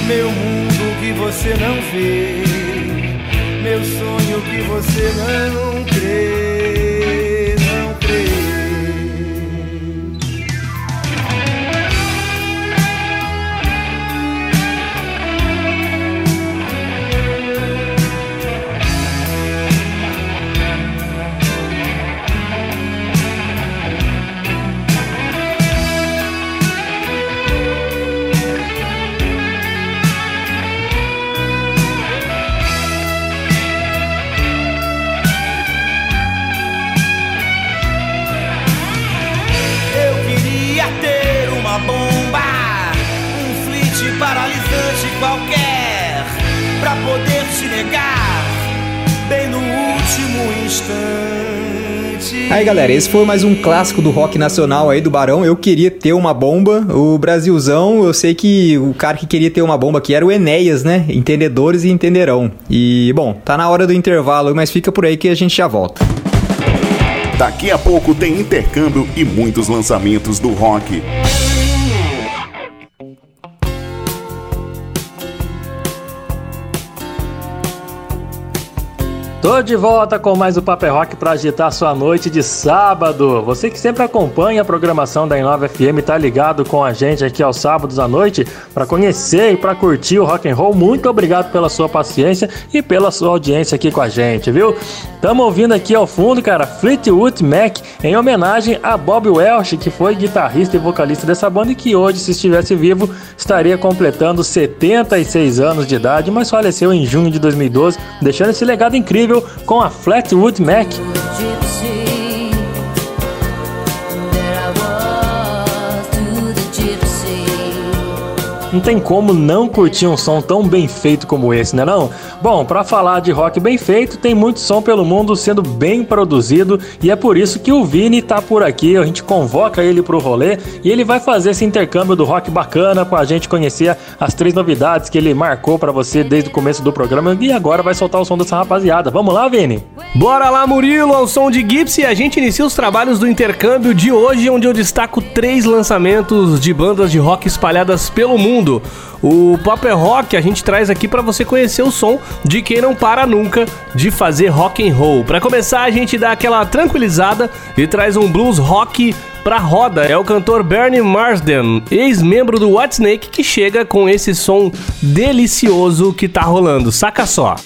Meu mundo que você não vê, meu sonho que você não crê, Aí galera, esse foi mais um clássico do rock nacional aí do Barão. Eu queria ter uma bomba. O Brasilzão, eu sei que o cara que queria ter uma bomba aqui era o Enéas, né? Entendedores e entenderão. E bom, tá na hora do intervalo, mas fica por aí que a gente já volta. Daqui a pouco tem intercâmbio e muitos lançamentos do rock. Tô de volta com mais o Paper Rock para agitar sua noite de sábado. Você que sempre acompanha a programação da Inova FM tá ligado com a gente aqui aos sábados à noite para conhecer e para curtir o rock and roll. Muito obrigado pela sua paciência e pela sua audiência aqui com a gente, viu? Tamo ouvindo aqui ao fundo, cara, Fleetwood Mac em homenagem a Bob Welch, que foi guitarrista e vocalista dessa banda e que hoje, se estivesse vivo, estaria completando 76 anos de idade, mas faleceu em junho de 2012, deixando esse legado incrível com a Fleetwood Mac. Não tem como não curtir um som tão bem feito como esse, né não? Bom, para falar de rock bem feito, tem muito som pelo mundo sendo bem produzido e é por isso que o Vini tá por aqui. A gente convoca ele pro rolê e ele vai fazer esse intercâmbio do rock bacana pra gente conhecer as três novidades que ele marcou para você desde o começo do programa e agora vai soltar o som dessa rapaziada. Vamos lá, Vini? Bora lá, Murilo, ao som de Gipsy. A gente inicia os trabalhos do intercâmbio de hoje, onde eu destaco três lançamentos de bandas de rock espalhadas pelo mundo. O Paper Rock a gente traz aqui para você conhecer o som de quem não para nunca de fazer rock and roll. Para começar, a gente dá aquela tranquilizada e traz um blues rock pra roda. É o cantor Bernie Marsden, ex-membro do Whitesnake, que chega com esse som delicioso que tá rolando. Saca só.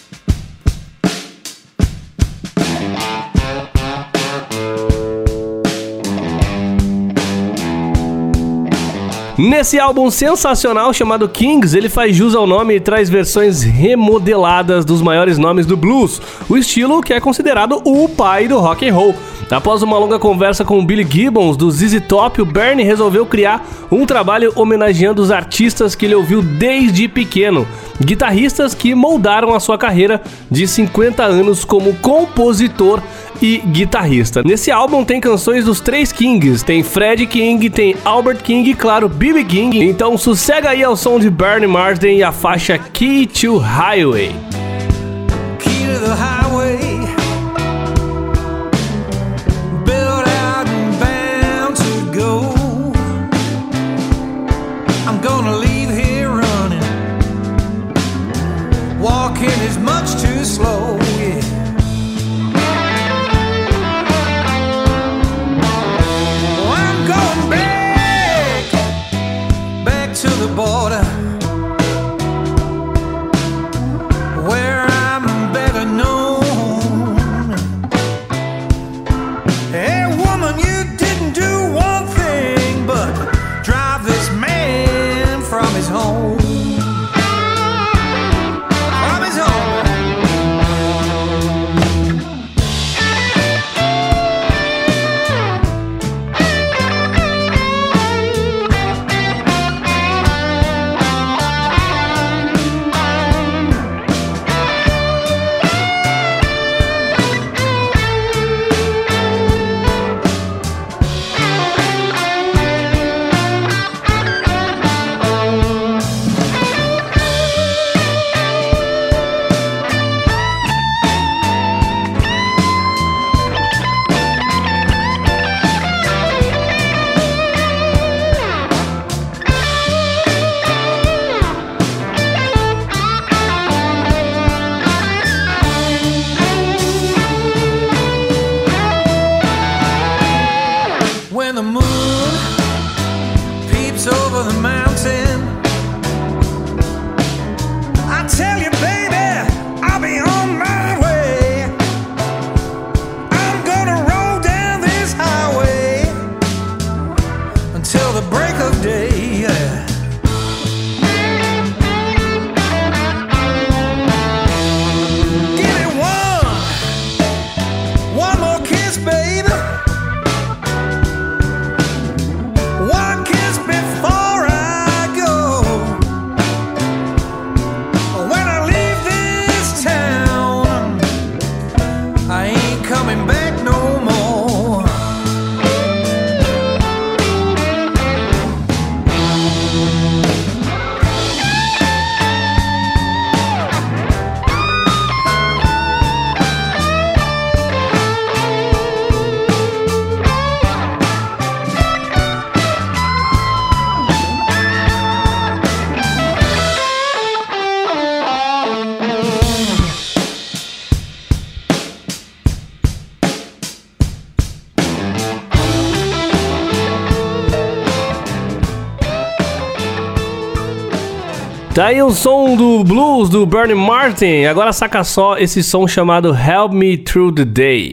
Nesse álbum sensacional chamado Kings, ele faz jus ao nome e traz versões remodeladas dos maiores nomes do blues, o estilo que é considerado o pai do rock and roll. Após uma longa conversa com o Billy Gibbons do ZZ Top, o Bernie resolveu criar um trabalho homenageando os artistas que ele ouviu desde pequeno, guitarristas que moldaram a sua carreira de 50 anos como compositor e guitarrista. Nesse álbum tem canções dos três Kings, tem Fred King, tem Albert King e claro, B.B. King. Então sossega aí ao som de Bernie Marsden e a faixa Key to Highway. Key to the highway. Built Tá aí o som do blues do Bernie Martin. Agora saca só esse som chamado Help Me Through the Day.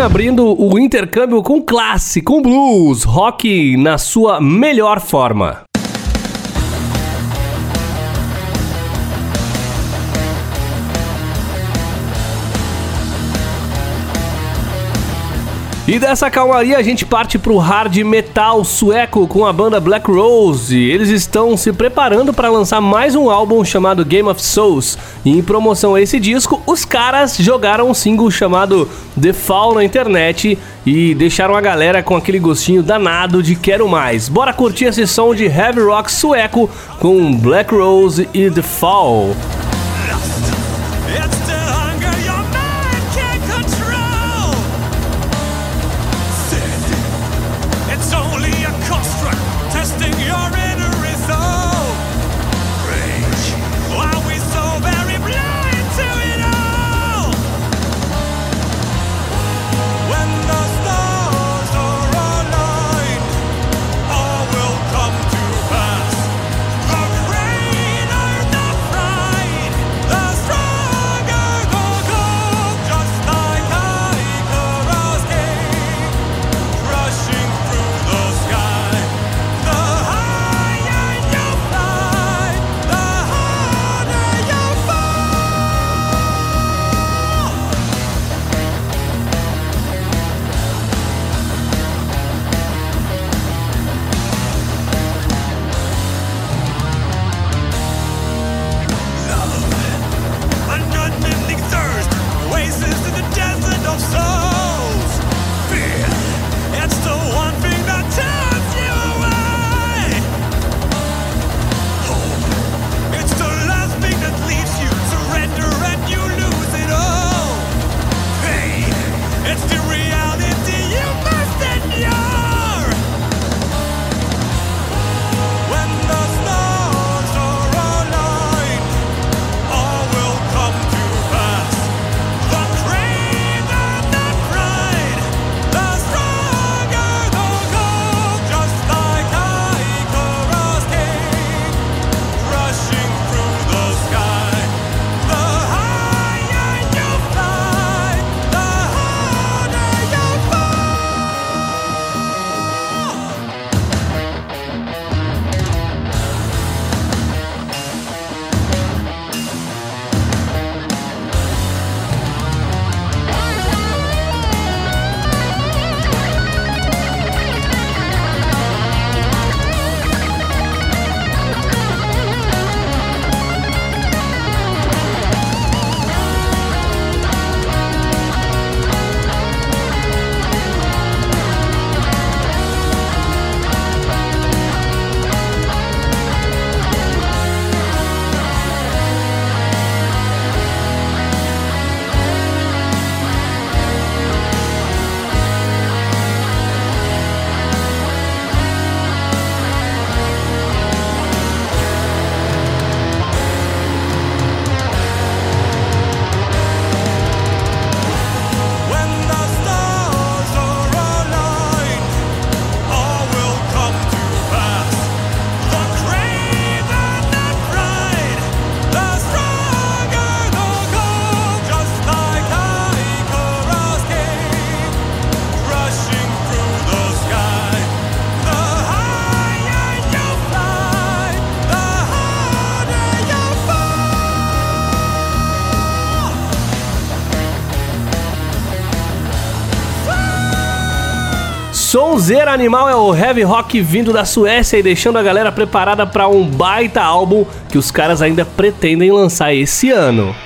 Abrindo o intercâmbio com classe, com blues, rock na sua melhor forma. E dessa calmaria a gente parte pro hard metal sueco com a banda Black Rose. Eles estão se preparando para lançar mais um álbum chamado Game of Souls. E em promoção a esse disco, os caras jogaram um single chamado The Fall na internet e deixaram a galera com aquele gostinho danado de quero mais. Bora curtir esse som de heavy rock sueco com Black Rose e The Fall. Sonzeira Animal é o heavy rock vindo da Suécia e deixando a galera preparada para um baita álbum que os caras ainda pretendem lançar esse ano.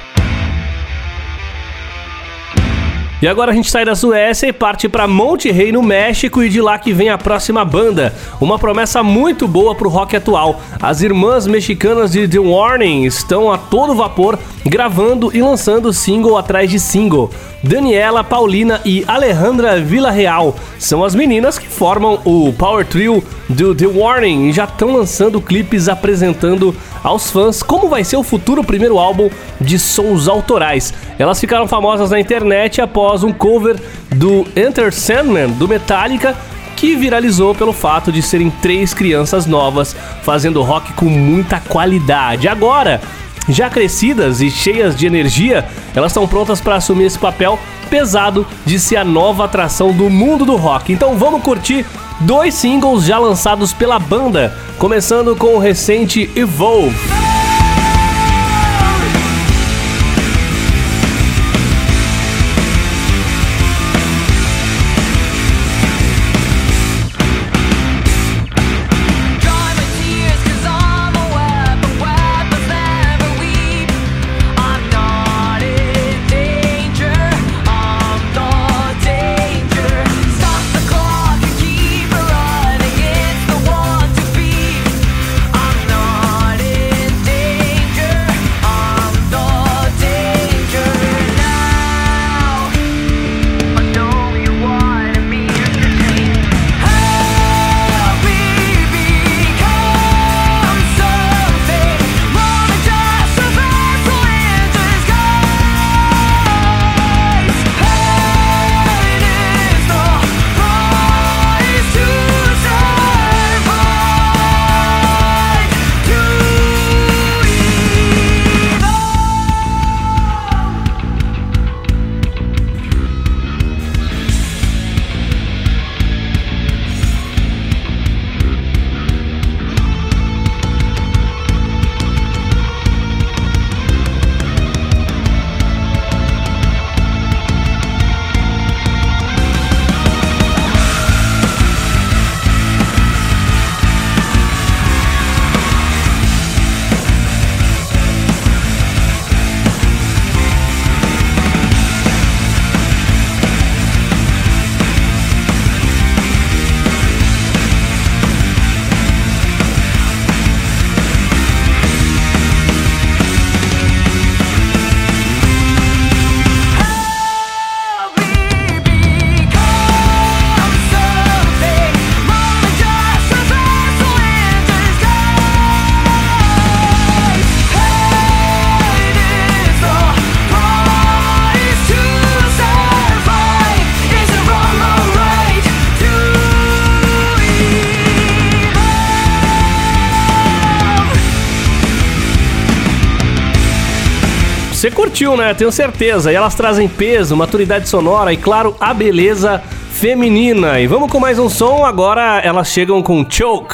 E agora a gente sai da Suécia e parte para Monte Rey, no México, e de lá que vem a próxima banda. Uma promessa muito boa pro rock atual. As irmãs mexicanas de The Warning estão a todo vapor gravando e lançando single atrás de single. Daniela, Paulina e Alejandra Villarreal são as meninas que formam o Power Trio do The Warning e já estão lançando clipes apresentando aos fãs como vai ser o futuro primeiro álbum de sons autorais. Elas ficaram famosas na internet após um cover do Enter Sandman do Metallica que viralizou pelo fato de serem três crianças novas fazendo rock com muita qualidade. Agora, já crescidas e cheias de energia, elas estão prontas para assumir esse papel pesado de ser a nova atração do mundo do rock. Então vamos curtir dois singles já lançados pela banda, começando com o recente Evolve. Né? Tenho certeza. E elas trazem peso, maturidade sonora e, claro, a beleza feminina. E vamos com mais um som. Agora elas chegam com Choke.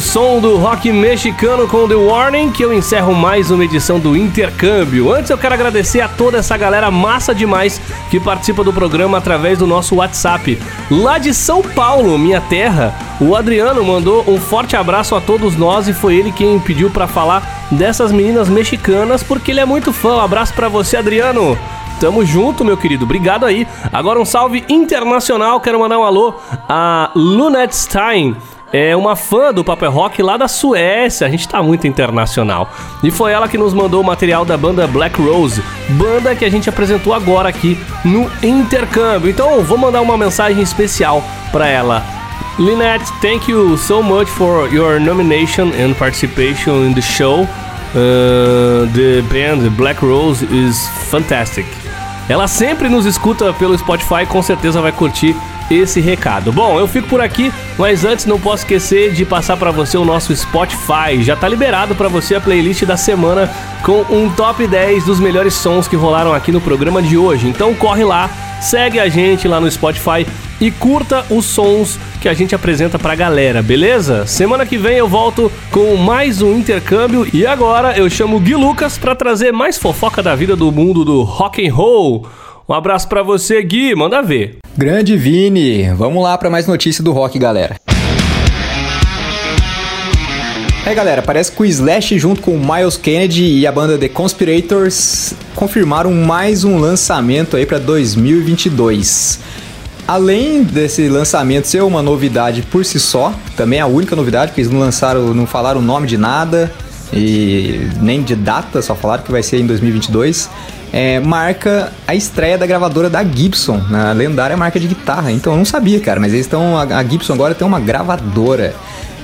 O som do rock mexicano com The Warning que eu encerro mais uma edição do Intercâmbio. Antes eu quero agradecer a toda essa galera massa demais que participa do programa através do nosso WhatsApp. Lá de São Paulo, minha terra, o Adriano mandou um forte abraço a todos nós e foi ele quem pediu pra falar dessas meninas mexicanas porque ele é muito fã. Um abraço pra você, Adriano. Tamo junto, meu querido. Obrigado aí. Agora um salve internacional. Quero mandar um alô a Lunette Stein. É uma fã do Paper Rock lá da Suécia. A gente tá muito internacional. E foi ela que nos mandou o material da banda Black Rose, banda que a gente apresentou agora aqui no intercâmbio. Então, vou mandar uma mensagem especial pra ela. Lynette, thank you so much for your nomination and participation in the show. Uh, the band Black Rose is fantastic. Ela sempre nos escuta pelo Spotify, com certeza vai curtir esse recado. Bom, eu fico por aqui, mas antes não posso esquecer de passar para você o nosso Spotify. Já tá liberado para você a playlist da semana com um top 10 dos melhores sons que rolaram aqui no programa de hoje. Então corre lá, segue a gente lá no Spotify e curta os sons que a gente apresenta pra galera, beleza? Semana que vem eu volto com mais um intercâmbio e agora eu chamo o Gui Lucas pra trazer mais fofoca da vida do mundo do rock and roll. Um abraço pra você, Gui, manda ver. Grande Vini, vamos lá para mais notícia do rock, galera. É, galera, parece que o Slash junto com o Miles Kennedy e a banda The Conspirators confirmaram mais um lançamento aí para 2022. Além desse lançamento ser uma novidade por si só, também é a única novidade, porque eles não lançaram, não falaram o nome de nada e nem de data, só falaram que vai ser em 2022. É, marca a estreia da gravadora da Gibson, na lendária marca de guitarra. Então eu não sabia, cara, mas eles estão. A, Gibson agora tem uma gravadora.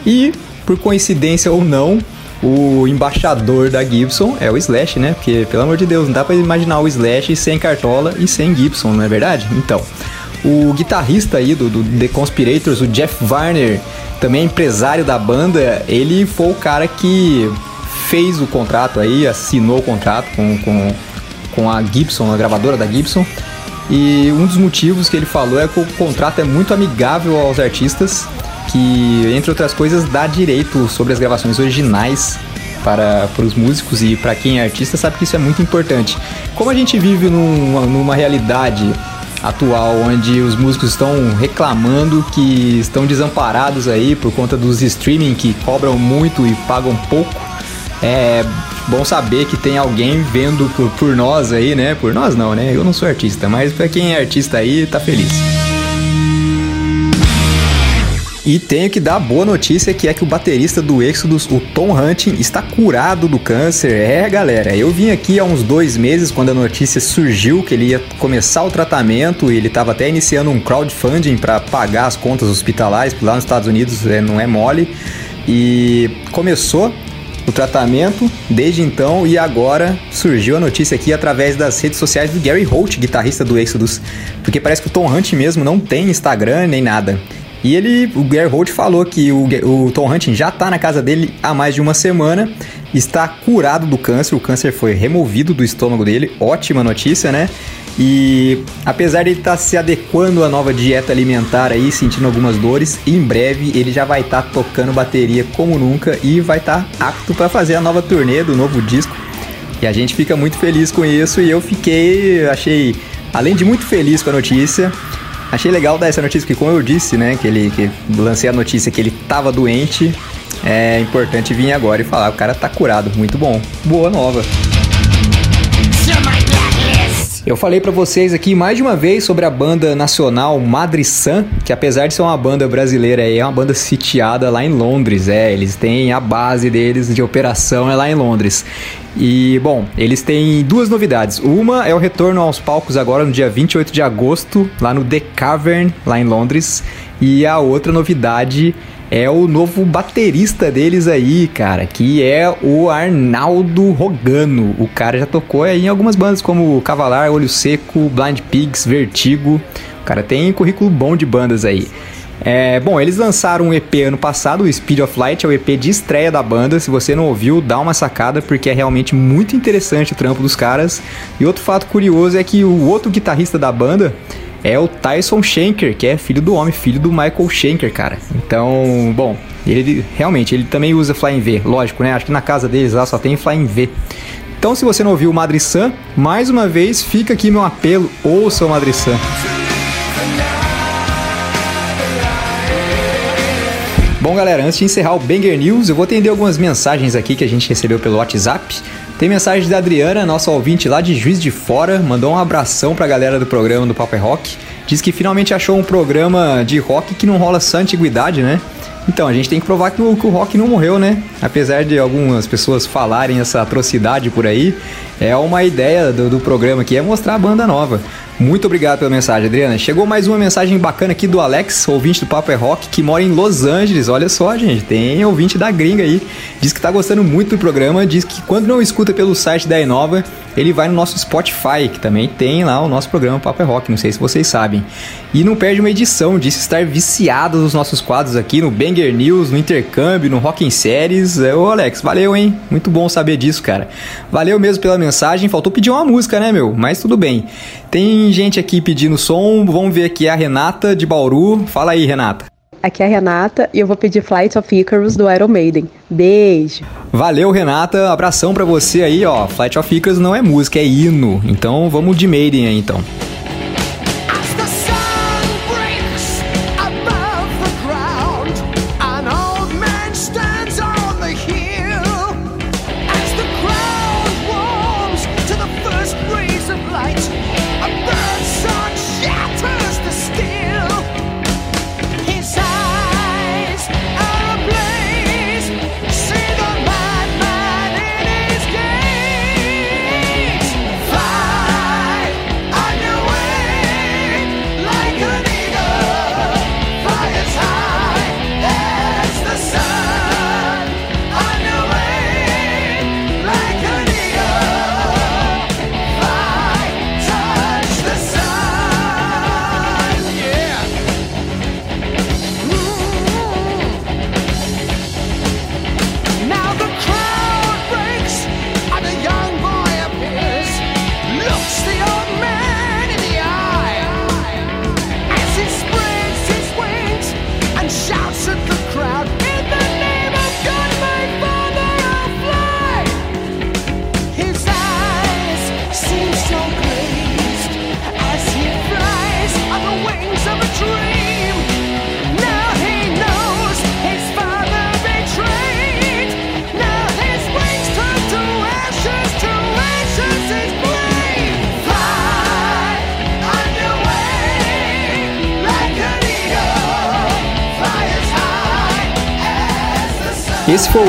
E, por coincidência ou não, o embaixador da Gibson é o Slash, né? Porque, pelo amor de Deus, não dá pra imaginar o Slash sem cartola e sem Gibson, não é verdade? Então, o guitarrista aí do, do The Conspirators, o Jeff Warner, também empresário da banda, ele foi o cara que fez o contrato aí, assinou o contrato com, com, com a Gibson, a gravadora da Gibson. E um dos motivos que ele falou é que o contrato é muito amigável aos artistas, que, entre outras coisas, dá direito sobre as gravações originais para, para os músicos e para quem é artista sabe que isso é muito importante. Como a gente vive numa, numa realidade atual onde os músicos estão reclamando que estão desamparados aí por conta dos streaming que cobram muito e pagam pouco, é bom saber que tem alguém vendo por, por nós aí, né? Por nós não, né? Eu não sou artista, mas para quem é artista aí, tá feliz. E tenho que dar a boa notícia que é que o baterista do Exodus, o Tom Hunting, está curado do câncer. É, galera, eu vim aqui há uns dois meses quando a notícia surgiu que ele ia começar o tratamento e ele estava até iniciando um crowdfunding para pagar as contas hospitalares, lá nos Estados Unidos é, não é mole. E começou o tratamento desde então e agora surgiu a notícia aqui através das redes sociais do Gary Holt, guitarrista do Exodus, porque parece que o Tom Hunt mesmo não tem Instagram nem nada. E ele, o Gary Holt falou que o, o Tom Hunting já está na casa dele há mais de uma semana, está curado do câncer, o câncer foi removido do estômago dele, ótima notícia, né? E apesar de ele estar tá se adequando à nova dieta alimentar aí, sentindo algumas dores, em breve ele já vai estar tá tocando bateria como nunca e vai estar tá apto para fazer a nova turnê do novo disco. E a gente fica muito feliz com isso e eu fiquei, achei, além de muito feliz com a notícia, Achei legal dar essa notícia, porque como eu disse, né, que ele que lancei a notícia que ele tava doente, é importante vir agora e falar, o cara tá curado, muito bom. Boa nova. Eu falei para vocês aqui mais de uma vez sobre a banda nacional Madre San, que apesar de ser uma banda brasileira, é uma banda sitiada lá em Londres. É, eles têm a base deles de operação é lá em Londres. E, bom, eles têm duas novidades. Uma é o retorno aos palcos agora no dia 28 de agosto, lá no The Cavern, lá em Londres. E a outra novidade é o novo baterista deles aí, cara, que é o Arnaldo Rogano. O cara já tocou aí em algumas bandas como Cavalar, Olho Seco, Blind Pigs, Vertigo. O cara tem currículo bom de bandas aí. É, bom, eles lançaram um EP ano passado, o Speed of Light, é o EP de estreia da banda. Se você não ouviu, dá uma sacada porque é realmente muito interessante o trampo dos caras. E outro fato curioso é que o outro guitarrista da banda é o Tyson Schenker, que é filho do homem, filho do Michael Schenker, cara. Então, bom, ele realmente ele também usa Flying V, lógico, né? Acho que na casa deles lá só tem Flying V. Então, se você não ouviu o Madre San, mais uma vez fica aqui meu apelo, ouça o Madre San. Bom, galera, antes de encerrar o Banger News, eu vou atender algumas mensagens aqui que a gente recebeu pelo WhatsApp. Tem mensagem da Adriana, nossa ouvinte lá de Juiz de Fora, mandou um abração pra galera do programa do Paper Rock. Diz que finalmente achou um programa de rock que não rola só antiguidade, né? Então, a gente tem que provar que o, que o rock não morreu, né? Apesar de algumas pessoas falarem essa atrocidade por aí, é uma ideia do, do programa que é mostrar a banda nova. Muito obrigado pela mensagem, Adriana. Chegou mais uma mensagem bacana aqui do Alex, ouvinte do Papo é Rock, que mora em Los Angeles. Olha só, gente, tem ouvinte da gringa aí. Diz que tá gostando muito do programa, diz que quando não escuta pelo site da Inova, ele vai no nosso Spotify, que também tem lá o nosso programa Papo é Rock, não sei se vocês sabem. E não perde uma edição, disse estar viciado nos nossos quadros aqui, no Banger News, no Intercâmbio, no Rock em Séries. É, ô Alex, valeu, hein? Muito bom saber disso, cara. Valeu mesmo pela mensagem, faltou pedir uma música, né, meu? Mas tudo bem. Tem gente aqui pedindo som, vamos ver aqui a Renata de Bauru. Fala aí, Renata. Aqui é a Renata e eu vou pedir Flight of Icarus do Iron Maiden. Beijo. Valeu, Renata. Abração pra você aí, ó. Flight of Icarus não é música, é hino. Então vamos de Maiden aí, então.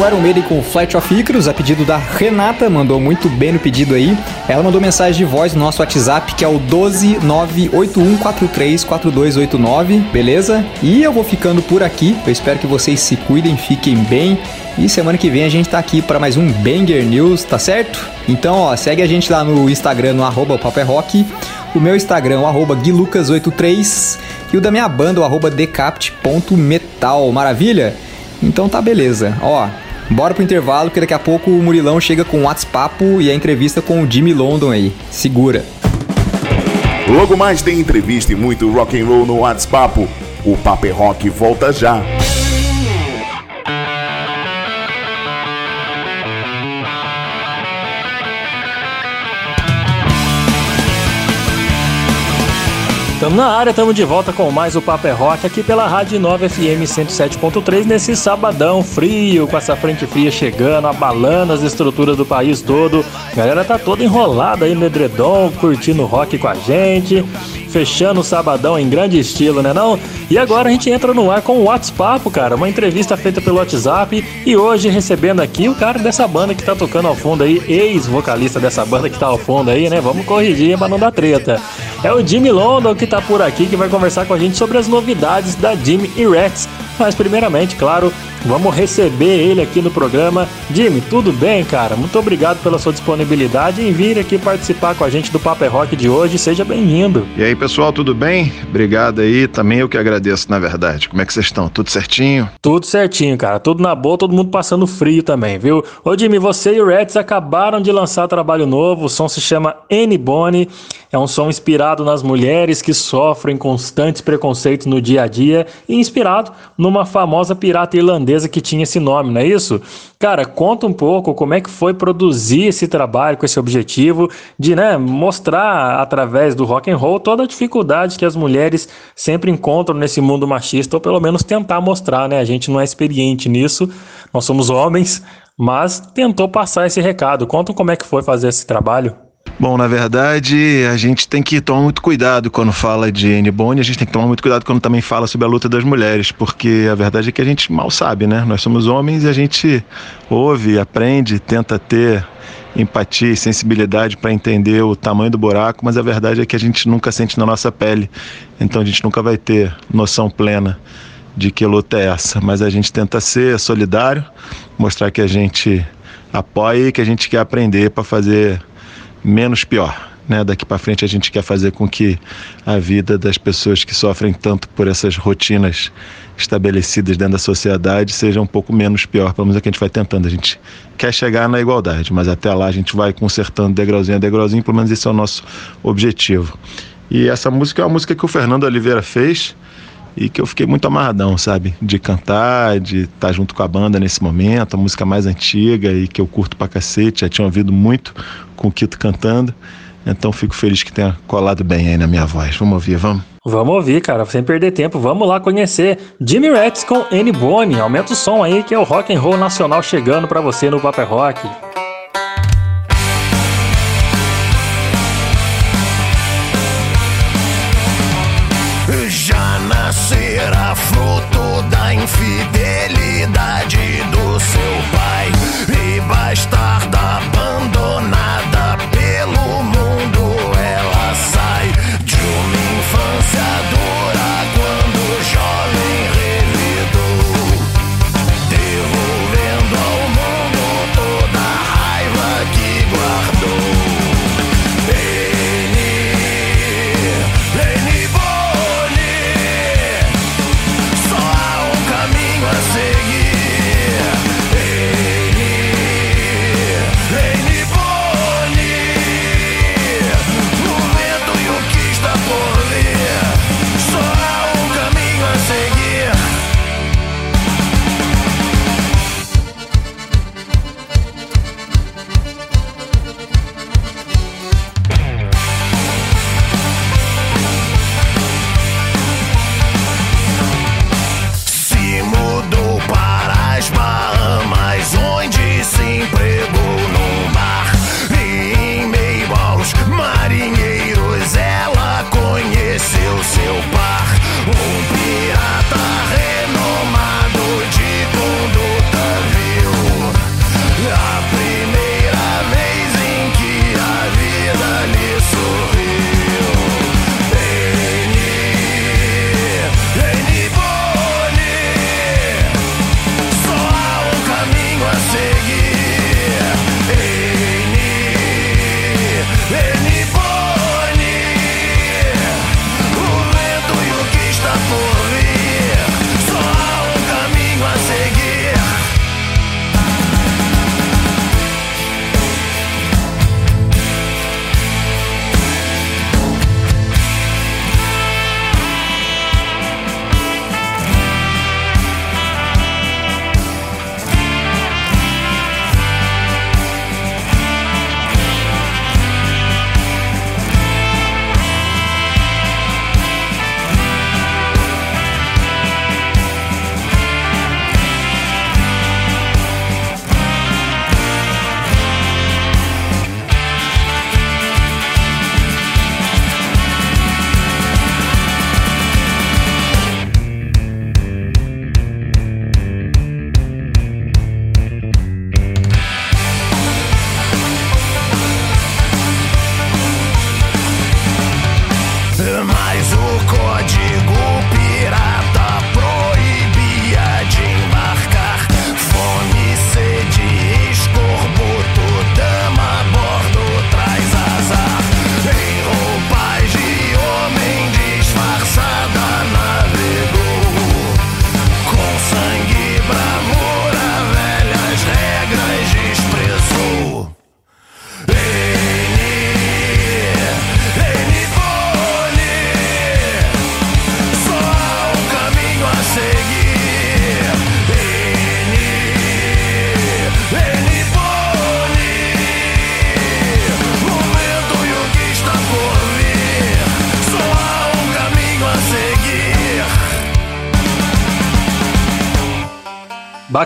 Iron Maiden com Flight of Icarus, a pedido da Renata, mandou muito bem no pedido aí. Ela mandou mensagem de voz no nosso WhatsApp, que é o 12981434289, beleza? E eu vou ficando por aqui, eu espero que vocês se cuidem, fiquem bem. E semana que vem a gente tá aqui para mais um Banger News, tá certo? Então, ó, segue a gente lá no Instagram, no arroba é Rock, o meu Instagram, o arroba guilucas83 e o da minha banda, o arroba decapt.metal, maravilha? Então tá beleza, ó, bora pro intervalo que daqui a pouco o Murilão chega com o WhatsApp e a entrevista com o Jimmy London aí, segura. Logo mais tem entrevista e muito rock and roll no WhatsApp. O Papo é Rock volta já. Estamos na área, estamos de volta com mais o Papo é Rock aqui pela Rádio 9 FM 107.3 nesse sabadão frio, com essa frente fria chegando, abalando as estruturas do país todo. A galera tá toda enrolada aí no edredom, curtindo rock com a gente, fechando o sabadão em grande estilo, né não? E agora a gente entra no ar com o WhatsApp, cara, uma entrevista feita pelo WhatsApp e hoje recebendo aqui o cara dessa banda que tá tocando ao fundo aí, ex-vocalista dessa banda que tá ao fundo aí, né? Vamos corrigir pra não dar treta. É o Jimmy London que tá por aqui, que vai conversar com a gente sobre as novidades da Jimmy e Rex. Mas primeiramente, claro, vamos receber ele aqui no programa. Jimmy, tudo bem, cara? Muito obrigado pela sua disponibilidade em vir aqui participar com a gente do Paper Rock de hoje. Seja bem-vindo. E aí, pessoal, tudo bem? Obrigado aí. Também eu que agradeço, na verdade. Como é que vocês estão? Tudo certinho? Tudo certinho, cara. Tudo na boa, todo mundo passando frio também, viu? Ô, Jimmy, você e o Reds acabaram de lançar trabalho novo. O som se chama N Bone. É um som inspirado nas mulheres que sofrem constantes preconceitos no dia a dia e inspirado numa famosa pirata irlandesa que tinha esse nome, não é isso? Cara, conta um pouco como é que foi produzir esse trabalho com esse objetivo de né, mostrar através do rock and roll toda a dificuldade que as mulheres sempre encontram nesse mundo machista, ou pelo menos tentar mostrar, né? A gente não é experiente nisso, nós somos homens, mas tentou passar esse recado. Conta como é que foi fazer esse trabalho. Bom, na verdade, a gente tem que tomar muito cuidado quando fala de Anne Bonny, a gente tem que tomar muito cuidado quando também fala sobre a luta das mulheres, porque a verdade é que a gente mal sabe, né? Nós somos homens e a gente ouve, aprende, tenta ter empatia e sensibilidade para entender o tamanho do buraco, mas a verdade é que a gente nunca sente na nossa pele, então a gente nunca vai ter noção plena de que luta é essa, mas a gente tenta ser solidário, mostrar que a gente apoia e que a gente quer aprender para fazer menos pior. Né? Daqui para frente a gente quer fazer com que a vida das pessoas que sofrem tanto por essas rotinas estabelecidas dentro da sociedade seja um pouco menos pior. Pelo menos é que a gente vai tentando. A gente quer chegar na igualdade, mas até lá a gente vai consertando degrauzinho a degrauzinho. Pelo menos esse é o nosso objetivo. E essa música é uma música que o Fernando Oliveira fez e que eu fiquei muito amarradão, sabe? De cantar, de estar junto com a banda nesse momento, a música mais antiga e que eu curto pra cacete, já tinha ouvido muito com o Kito cantando. Então fico feliz que tenha colado bem aí na minha voz. Vamos ouvir, vamos? Vamos ouvir, cara, sem perder tempo. Vamos lá conhecer Jimmy Rex com N Bone. Aumenta o som aí que é o rock and roll nacional chegando para você no Paper Rock. Fruto da infidelidade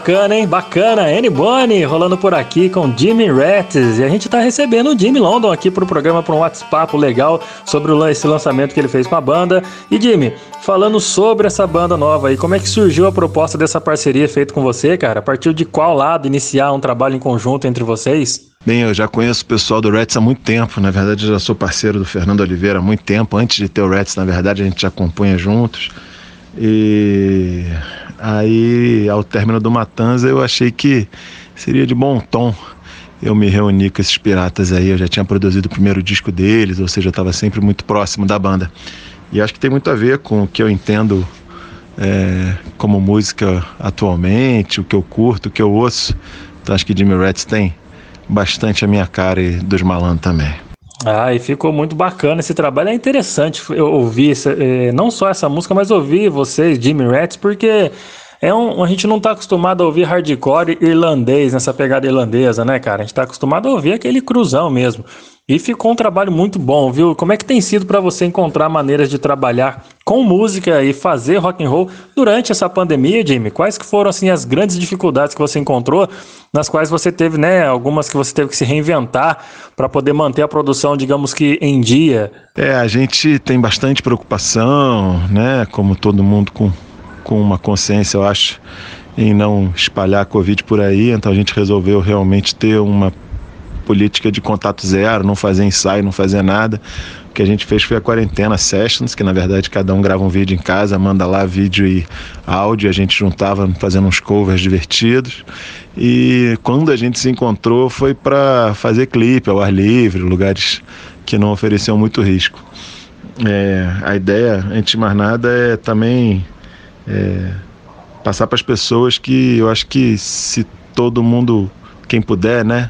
Bacana, hein? Bacana. Annie Bonny rolando por aqui com Jimmy Ratts. E a gente tá recebendo o Jimmy London aqui pro programa para um WhatsApp legal sobre esse lançamento que ele fez com a banda. E Jimmy, falando sobre essa banda nova aí, como é que surgiu a proposta dessa parceria feita com você, cara? A partir de qual lado iniciar um trabalho em conjunto entre vocês? Bem, eu já conheço o pessoal do Reds há muito tempo. Na verdade, já sou parceiro do Fernando Oliveira há muito tempo. Antes de ter o Reds, na verdade, a gente já compunha juntos. E aí, ao término do Matanza, eu achei que seria de bom tom eu me reunir com esses piratas aí. Eu já tinha produzido o primeiro disco deles, ou seja, eu estava sempre muito próximo da banda. E acho que tem muito a ver com o que eu entendo é, como música atualmente, o que eu curto, o que eu ouço. Então acho que Jimmy Rats tem bastante a minha cara e dos malandros também. Ah, e ficou muito bacana esse trabalho. É interessante eu ouvir essa- eh, não só essa música, mas ouvir vocês, Jimmy Rats, porque é um, a gente não tá acostumado a ouvir hardcore irlandês, nessa pegada irlandesa, né, cara? A gente tá acostumado a ouvir aquele cruzão mesmo. E ficou um trabalho muito bom, viu? Como é que tem sido para você encontrar maneiras de trabalhar com música e fazer rock and roll durante essa pandemia, Jimmy? Quais que foram assim as grandes dificuldades que você encontrou, nas quais você teve, né, algumas que você teve que se reinventar para poder manter a produção, digamos que em dia? É, a gente tem bastante preocupação, né? Como todo mundo com, com uma consciência, eu acho, em não espalhar a Covid por aí. Então a gente resolveu realmente ter uma política de contato zero, não fazer ensaio, não fazer nada. O que a gente fez foi a quarentena sessions, que na verdade cada um grava um vídeo em casa, manda lá vídeo e áudio, a gente juntava fazendo uns covers divertidos. E quando a gente se encontrou foi para fazer clipe ao ar livre, lugares que não ofereciam muito risco. É, a ideia, antes de mais nada, é também é, passar para as pessoas que eu acho que se todo mundo, quem puder, né,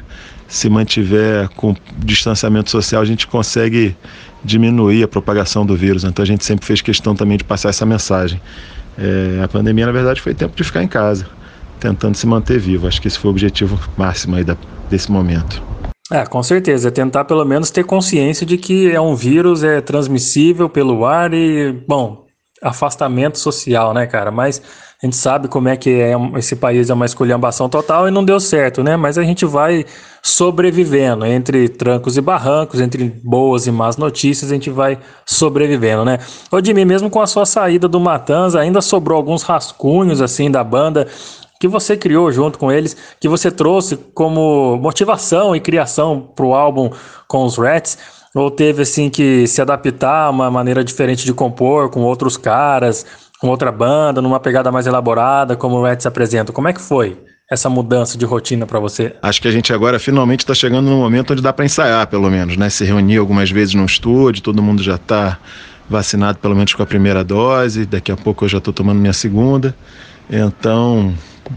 se mantiver com distanciamento social, a gente consegue diminuir a propagação do vírus. Então a gente sempre fez questão também de passar essa mensagem. É, a pandemia, na verdade, foi tempo de ficar em casa, tentando se manter vivo. Acho que esse foi o objetivo máximo aí da, desse momento. É, com certeza. É tentar pelo menos ter consciência de que é um vírus, é transmissível pelo ar e, bom, afastamento social, né, cara? Mas a gente sabe como é que é esse país é uma esculhambação total e não deu certo, né? Mas a gente vai sobrevivendo entre trancos e barrancos, entre boas e más notícias, a gente vai sobrevivendo, né? Ô Jimmy, mesmo com a sua saída do Matanza, ainda sobrou alguns rascunhos assim da banda que você criou junto com eles, que você trouxe como motivação e criação para o álbum com os Rats? Ou teve assim que se adaptar a uma maneira diferente de compor com outros caras, com outra banda, numa pegada mais elaborada, como o Rats apresenta? Como é que foi essa mudança de rotina para você? Acho que a gente agora finalmente está chegando no momento onde dá para ensaiar, pelo menos, né? Se reunir algumas vezes no estúdio, todo mundo já está vacinado pelo menos com a primeira dose, daqui a pouco eu já estou tomando minha segunda. Então,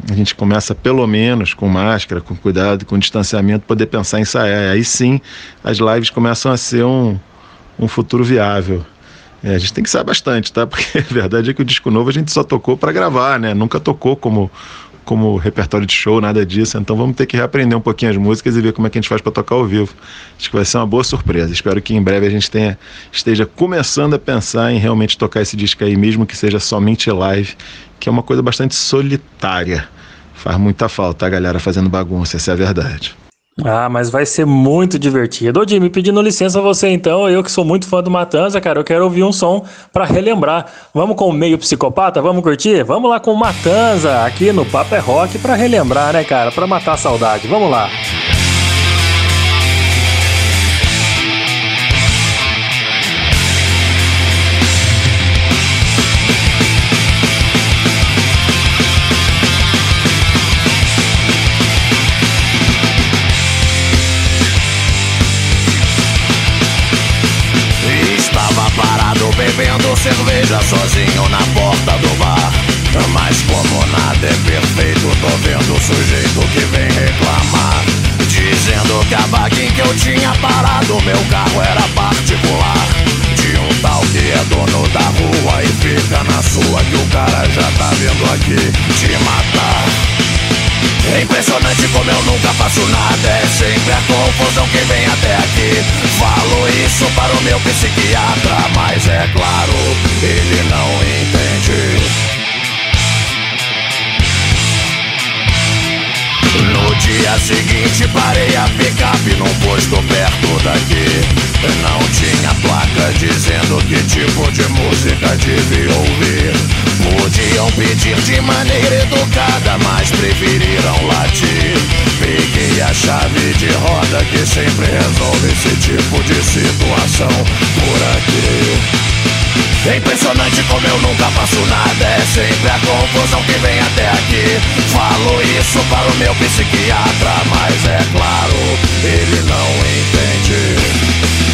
a gente começa pelo menos com máscara, com cuidado, com distanciamento, poder pensar em ensaiar. Aí sim, as lives começam a ser um, um futuro viável. É, a gente tem que sair bastante, tá? Porque a verdade é que o disco novo a gente só tocou para gravar, né? Nunca tocou como como repertório de show, nada disso. Então vamos ter que reaprender um pouquinho as músicas e ver como é que a gente faz para tocar ao vivo. Acho que vai ser uma boa surpresa. Espero que em breve a gente tenha, esteja começando a pensar em realmente tocar esse disco aí, mesmo que seja somente live, que é uma coisa bastante solitária. Faz muita falta a galera fazendo bagunça, essa é a verdade. Ah, mas vai ser muito divertido. Ô, Jimmy, pedindo licença a você então, eu que sou muito fã do Matanza, cara, eu quero ouvir um som pra relembrar. Vamos com o meio psicopata? Vamos curtir? Vamos lá com o Matanza aqui no Papo é Rock pra relembrar, né, cara? Pra matar a saudade. Vamos lá. Estava bebendo cerveja sozinho na porta do bar. Mas como nada é perfeito, tô vendo o sujeito que vem reclamar. Dizendo que a vaguinha que eu tinha parado, meu carro era particular. De um tal que é dono da rua e fica na sua, que o cara já tá vindo aqui te matar. Impressionante como eu nunca faço nada É sempre a confusão que vem até aqui. Falo isso para o meu psiquiatra Mas é claro, ele não entende Stop num posto perto daqui. Não tinha placa dizendo que tipo de música devia ouvir. Podiam pedir de maneira educada, mas preferiram latir. Peguei a chave de roda que sempre resolve esse tipo de situação por aqui. É impressionante como eu nunca faço nada É sempre a confusão que vem até aqui Falo isso para o meu psiquiatra Mas é claro, ele não entende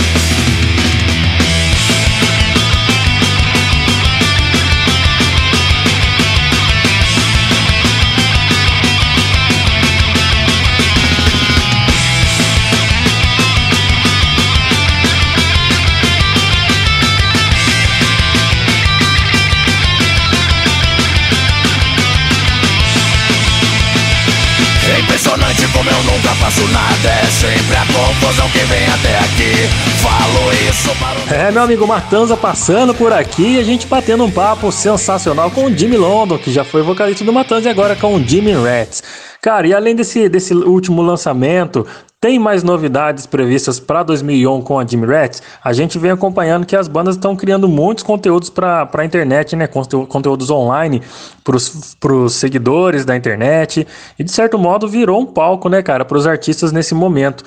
faço nada É sempre a confusão que vem até aqui Falo isso para o É, meu amigo Matanza passando por aqui e a gente batendo um papo sensacional com o Jimmy London, que já foi vocalista do Matanza e agora com o Jimmy Rats. Cara, e além desse, desse último lançamento, tem mais novidades previstas para 2001 com a Jimmy Rats? A gente vem acompanhando que as bandas estão criando muitos conteúdos para a internet, né? Conte- Conteúdos online para os seguidores da internet. E de certo modo virou um palco, né, cara, para os artistas nesse momento.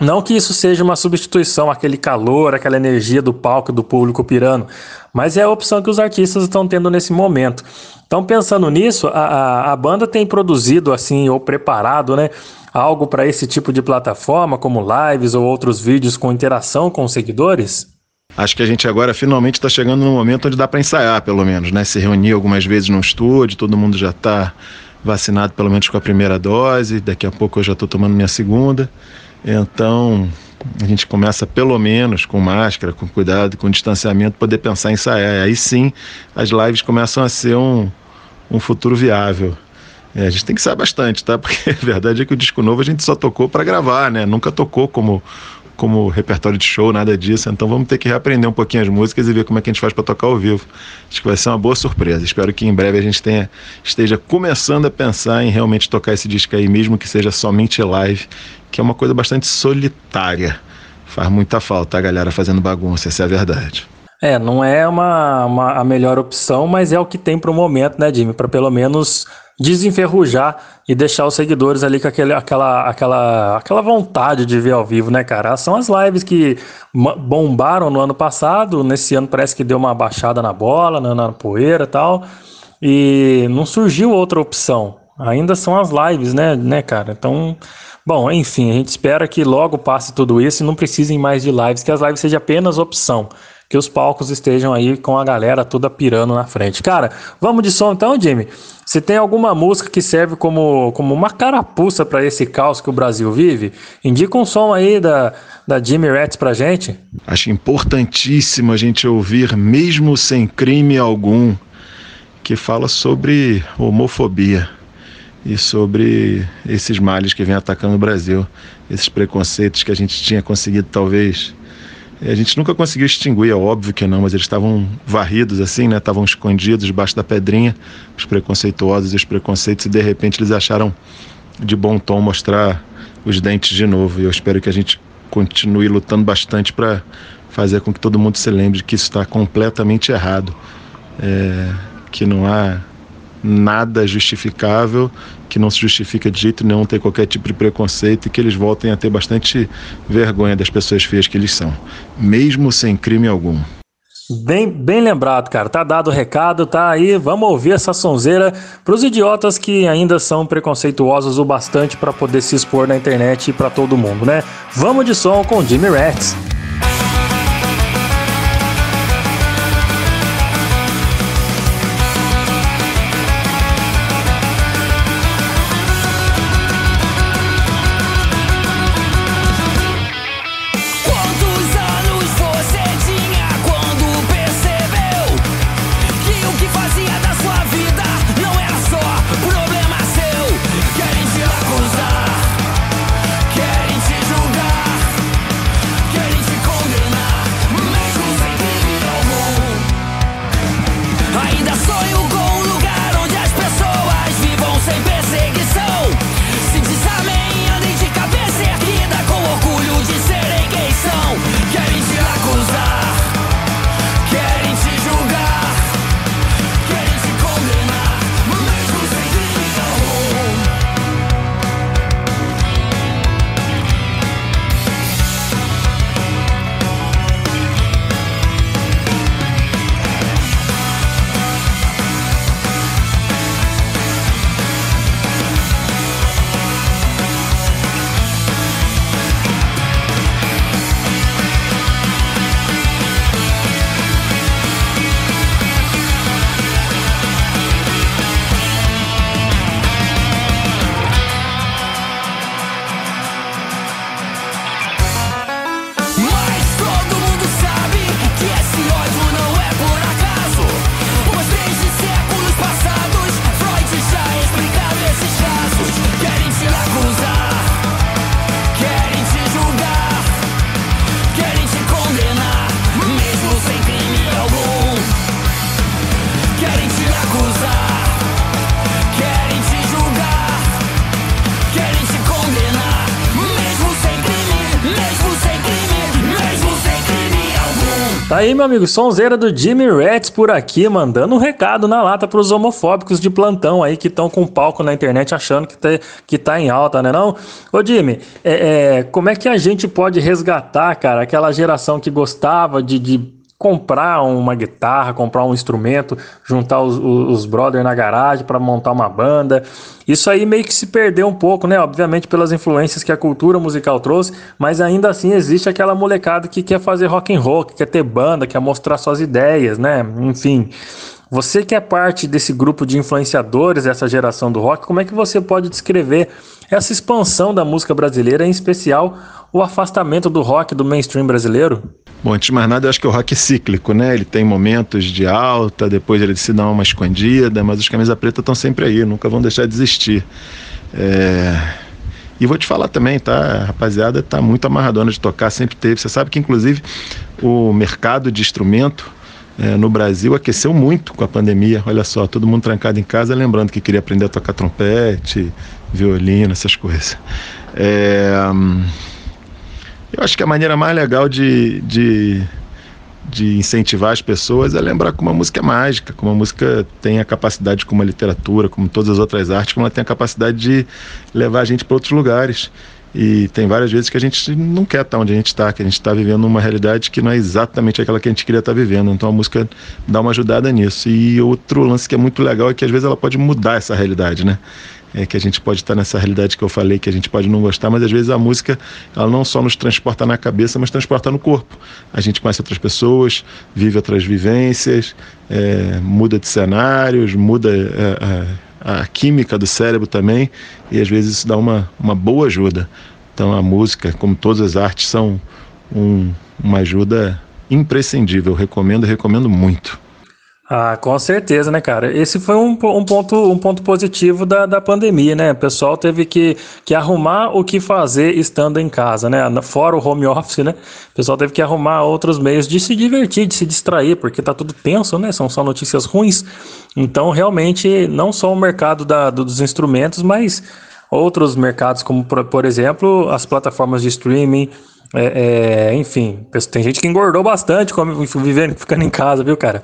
Não que isso seja uma substituição, aquele calor, aquela energia do palco do público pirando, mas é a opção que os artistas estão tendo nesse momento. Então, pensando nisso, a, a, a banda tem produzido assim, ou preparado, né, algo para esse tipo de plataforma, como lives ou outros vídeos com interação com os seguidores? Acho que a gente agora finalmente está chegando no momento onde dá para ensaiar, pelo menos, né? Se reunir algumas vezes no estúdio, todo mundo já está vacinado pelo menos com a primeira dose, daqui a pouco eu já estou tomando minha segunda. Então, a gente começa pelo menos com máscara, com cuidado, com distanciamento, poder pensar em ensaiar. Aí sim, as lives começam a ser um, um futuro viável. É, a gente tem que saber bastante, tá? Porque a verdade é que o disco novo a gente só tocou para gravar, né? Nunca tocou como como repertório de show, nada disso. Então vamos ter que reaprender um pouquinho as músicas e ver como é que a gente faz para tocar ao vivo. Acho que vai ser uma boa surpresa. Espero que em breve a gente tenha, esteja começando a pensar em realmente tocar esse disco aí, mesmo que seja somente live, que é uma coisa bastante solitária. Faz muita falta a galera fazendo bagunça, essa é a verdade. É, não é uma, uma- a melhor opção, mas é o que tem pro momento, né, Jimmy? Para pelo menos desenferrujar e deixar os seguidores ali com aquele, aquela, aquela, aquela vontade de ver ao vivo, né, cara? São as lives que bombaram no ano passado, nesse ano parece que deu uma baixada na bola, na, na poeira e tal, e não surgiu outra opção. Ainda são as lives, né, né, cara? Então, bom, enfim, a gente espera que logo passe tudo isso e não precisem mais de lives, que as lives sejam apenas opção que os palcos estejam aí com a galera toda pirando na frente. Cara, vamos de som então, Jimmy? Se tem alguma música que serve como, como uma carapuça para esse caos que o Brasil vive, indica um som aí da, da Jimmy Rats pra gente. Acho importantíssimo a gente ouvir, mesmo sem crime algum, que fala sobre homofobia e sobre esses males que vem atacando o Brasil, esses preconceitos que a gente tinha conseguido talvez. A gente nunca conseguiu extinguir, é óbvio que não, mas eles estavam varridos assim, né? Estavam escondidos debaixo da pedrinha, os preconceituosos e os preconceitos, e de repente eles acharam de bom tom mostrar os dentes de novo. E eu espero que a gente continue lutando bastante para fazer com que todo mundo se lembre que isso está completamente errado, é, que não há nada justificável, que não se justifica de jeito nenhum ter qualquer tipo de preconceito e que eles voltem a ter bastante vergonha das pessoas feias que eles são, mesmo sem crime algum. Bem, bem lembrado, cara. Tá dado o recado, tá aí. Vamos ouvir essa sonzeira pros idiotas que ainda são preconceituosos o bastante para poder se expor na internet e para todo mundo, né? Vamos de som com Jimmy Rats. Tá aí, meu amigo, sonzeira do Jimmy Rats por aqui, mandando um recado na lata pros homofóbicos de plantão aí que estão com palco na internet achando que tá, que tá em alta, né não? Ô Jimmy, é, é, como é que a gente pode resgatar, cara, aquela geração que gostava de, de comprar uma guitarra, comprar um instrumento, juntar os, os, brothers na garagem para montar uma banda. Isso aí meio que se perdeu um pouco, né? Obviamente pelas influências que a cultura musical trouxe, mas ainda assim existe aquela molecada que quer fazer rock and roll, que quer ter banda, quer mostrar suas ideias, né? Enfim. Você que é parte desse grupo de influenciadores dessa geração do rock, como é que você pode descrever essa expansão da música brasileira, em especial o afastamento do rock do mainstream brasileiro? Bom, antes de mais nada, eu acho que o rock é cíclico, né? Ele tem momentos de alta, depois ele se dá uma escondida, mas os camisa preta estão sempre aí, nunca vão deixar de existir. É... E vou te falar também, tá? A rapaziada tá muito amarradona de tocar, sempre teve. Você sabe que, inclusive, o mercado de instrumento é, no Brasil aqueceu muito com a pandemia. Olha só, todo mundo trancado em casa, lembrando que queria aprender a tocar trompete, violino, essas coisas. É... Eu acho que a maneira mais legal de, de, de incentivar as pessoas é lembrar que uma música é mágica, como a música tem a capacidade, como a literatura, como todas as outras artes, como ela tem a capacidade de levar a gente para outros lugares. E tem várias vezes que a gente não quer estar onde a gente está, que a gente está vivendo uma realidade que não é exatamente aquela que a gente queria estar vivendo. Então a música dá uma ajudada nisso. E outro lance que é muito legal é que às vezes ela pode mudar essa realidade, né? É, que a gente pode estar nessa realidade que eu falei, que a gente pode não gostar, mas às vezes a música ela não só nos transporta na cabeça, mas transporta no corpo. A gente conhece outras pessoas, vive outras vivências, é, muda de cenários, muda é, a, a, química do cérebro também, e às vezes isso dá uma, uma boa ajuda. Então a música, como todas as artes, são um, uma ajuda imprescindível. Recomendo, recomendo muito. Ah, com certeza, né, cara? Esse foi um, um, ponto, um ponto positivo da, da pandemia, né? O pessoal teve que, que arrumar o que fazer estando em casa, né? Fora o home office, né? O pessoal teve que arrumar outros meios de se divertir, de se distrair, porque tá tudo tenso, né? São só notícias ruins. Então, realmente, não só o mercado da, dos instrumentos, mas outros mercados, como, por, por exemplo, as plataformas de streaming, é, é, enfim, tem gente que engordou bastante vivendo, ficando em casa, viu, cara?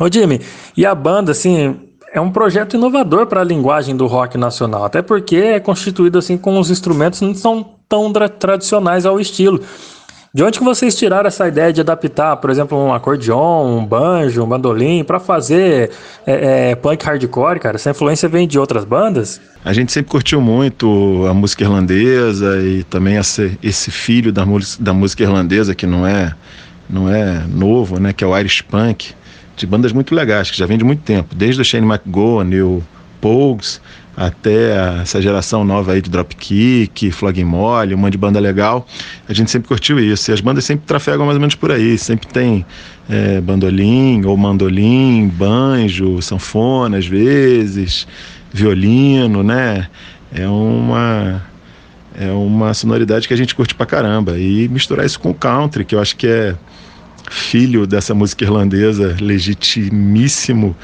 Ô Jimmy, e a banda, assim, é um projeto inovador para a linguagem do rock nacional, até porque é constituído assim com os instrumentos não são tão tradicionais ao estilo. De onde que vocês tiraram essa ideia de adaptar, por exemplo, um acordeon, um banjo, um bandolim, para fazer é, é, punk hardcore, cara? Essa influência vem de outras bandas? A gente sempre curtiu muito a música irlandesa e também esse, esse filho da, da música irlandesa que não é, não é novo, né? Que é o Irish Punk de bandas muito legais, que já vem de muito tempo, desde o Shane McGowan, o Pogues, até essa geração nova aí de Dropkick, Flog Mole, uma de banda legal. A gente sempre curtiu isso. E as bandas sempre trafegam mais ou menos por aí. Sempre tem é, bandolim ou mandolim, banjo, sanfona às vezes, violino, né? É uma é uma sonoridade que a gente curte pra caramba. E misturar isso com o country, que eu acho que é filho dessa música irlandesa legitimíssimo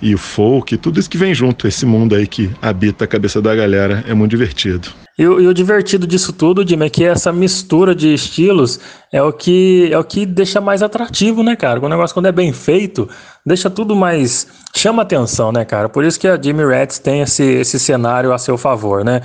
e o folk, tudo isso que vem junto, esse mundo aí que habita a cabeça da galera, é muito divertido. E, e o divertido disso tudo, Jimmy, é que essa mistura de estilos é o que é o que deixa mais atrativo, né, cara? O negócio quando é bem feito, deixa tudo mais chama atenção, né, cara? Por isso que a Jimmy Rats tem esse, esse cenário a seu favor, né?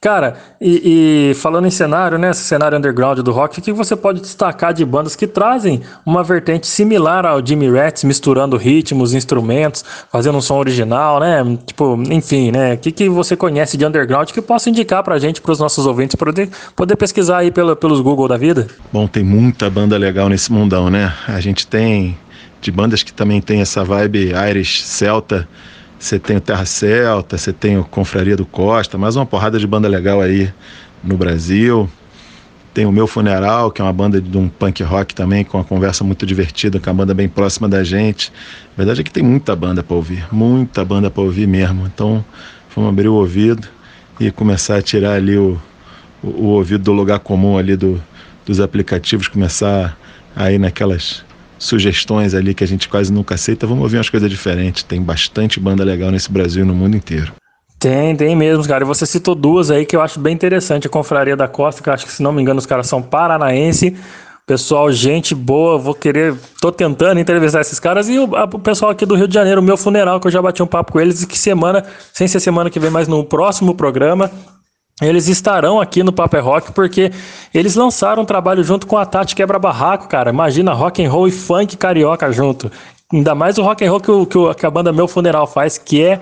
Cara, e, e, falando em cenário, né? Cenário underground do rock, o que você pode destacar de bandas que trazem uma vertente similar ao Jimmy Rats, misturando ritmos, instrumentos, fazendo um som original, né? Tipo, enfim, né? O que, que você conhece de underground que possa indicar pra gente, pros nossos ouvintes, poder, poder pesquisar aí pelo, pelos Google da vida? Bom, tem muita banda legal nesse mundão, né? A gente tem de bandas que também tem essa vibe Irish Celta você tem o Terra Celta, você tem o Confraria do Costa, mais uma porrada de banda legal aí no Brasil. Tem o Meu Funeral, que é uma banda de um punk rock também, com uma conversa muito divertida, com uma banda bem próxima da gente. A verdade é que tem muita banda para ouvir, muita banda para ouvir mesmo. Então, vamos abrir o ouvido e começar a tirar ali o, o, o ouvido do lugar comum ali do, dos aplicativos, começar a ir naquelas sugestões ali que a gente quase nunca aceita, vamos ouvir umas coisas diferentes. Tem bastante banda legal nesse Brasil e no mundo inteiro. Tem, tem mesmo, cara. E você citou duas aí que eu acho bem interessante. A Confraria da Costa, que eu acho que, se não me engano, os caras são paranaense. Pessoal, gente boa, vou querer. Tô tentando entrevistar esses caras. E o, a- o pessoal aqui do Rio de Janeiro, meu funeral, que eu já bati um papo com eles. E que semana, sem ser semana que vem, mas no próximo programa, eles estarão aqui no Paper Rock porque eles lançaram um trabalho junto com a Tati Quebra Barraco, cara. Imagina rock and roll e funk carioca junto. Ainda mais o rock and roll que, o- que, a banda Meu Funeral faz, que é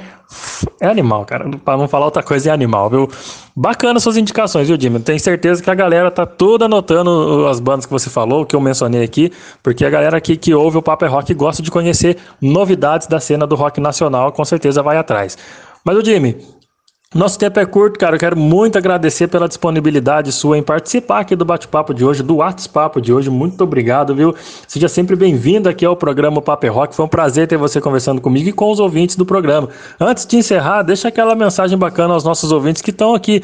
é animal, cara. Pra não falar outra coisa, é animal, viu? Bacana suas indicações, viu, Jimmy? Tenho certeza que a galera tá toda anotando as bandas que você falou, que eu mencionei aqui, porque a galera aqui que ouve o Paper Rock gosta de conhecer novidades da cena do rock nacional, com certeza vai atrás. Mas o Jimmy, nosso tempo é curto, cara. Eu quero muito agradecer pela disponibilidade sua em participar aqui do bate-papo de hoje, do WhatsApp de hoje. Muito obrigado, viu? Seja sempre bem-vindo aqui ao programa Paper Rock. Foi um prazer ter você conversando comigo e com os ouvintes do programa. Antes de encerrar, deixa aquela mensagem bacana aos nossos ouvintes que estão aqui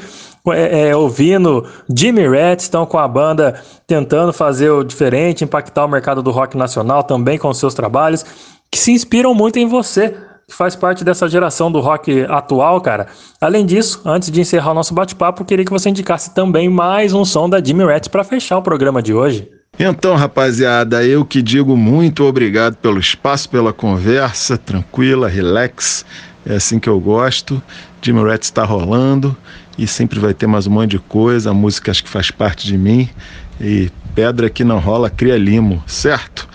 é, é, ouvindo Jimmy Rats, estão com a banda tentando fazer o diferente, impactar o mercado do rock nacional também com seus trabalhos, que se inspiram muito em você que faz parte dessa geração do rock atual, cara. Além disso, antes de encerrar o nosso bate-papo, queria que você indicasse também mais um som da Jimmy Rats para fechar o programa de hoje. Então, rapaziada, eu que digo muito obrigado pelo espaço, pela conversa, tranquila, relax. É assim que eu gosto. Jimmy Rats está rolando e sempre vai ter mais um monte de coisa. A música acho que faz parte de mim. E pedra que não rola, cria limo, certo?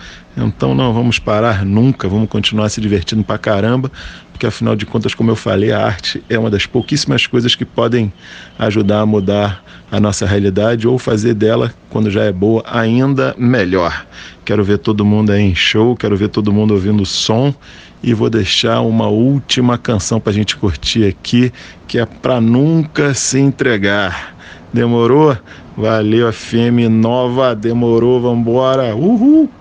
Então não vamos parar nunca, vamos continuar se divertindo pra caramba, porque afinal de contas, como eu falei, a arte é uma das pouquíssimas coisas que podem ajudar a mudar a nossa realidade ou fazer dela, quando já é boa, ainda melhor. Quero ver todo mundo aí em show, quero ver todo mundo ouvindo som e vou deixar uma última canção pra gente curtir aqui, que é pra nunca se entregar. Demorou? Valeu, FM Nova, demorou, vambora, uhul!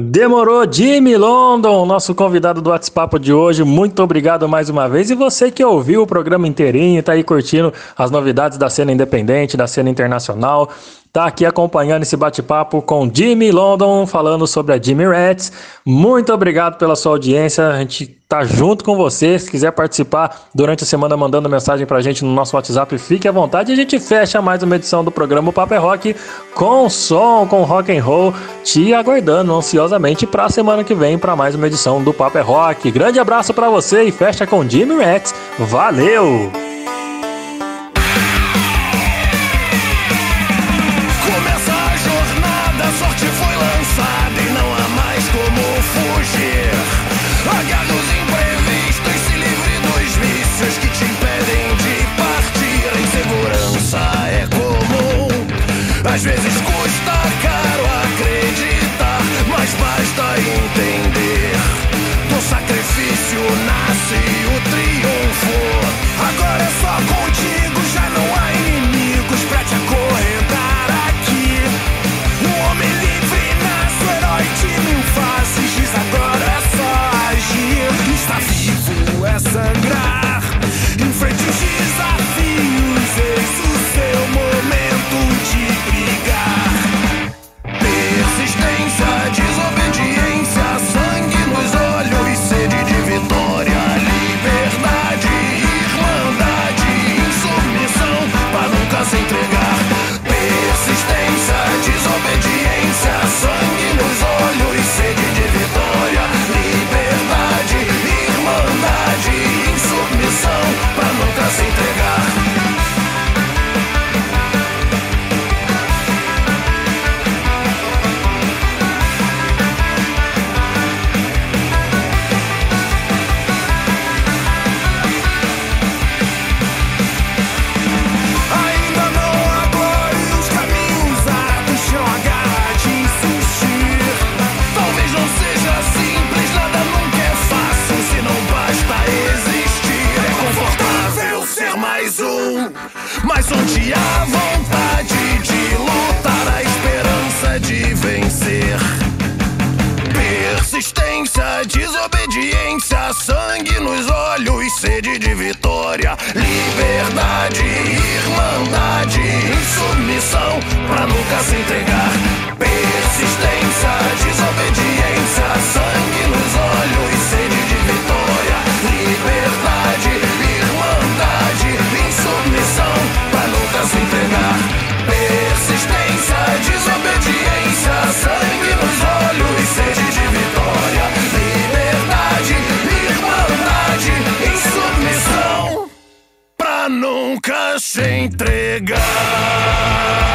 Demorou, Jimmy London, nosso convidado do WhatsApp de hoje. Muito obrigado mais uma vez. E você que ouviu o programa inteirinho, tá aí curtindo as novidades da cena independente, da cena internacional, tá aqui acompanhando esse bate-papo com Jimmy London, falando sobre a Jimmy Rats. Muito obrigado pela sua audiência. A gente tá junto com você. Se quiser participar durante a semana mandando mensagem pra gente no nosso WhatsApp, fique à vontade. E a gente fecha mais uma edição do programa Papo é Rock com som, com rock and roll, te aguardando ansiosamente para a semana que vem para mais uma edição do Papo é Rock. Grande abraço para você e fecha com Jimmy Rex. Valeu! De vitória, liberdade, irmandade, insubmissão, pra nunca se entregar. nunca se entregar.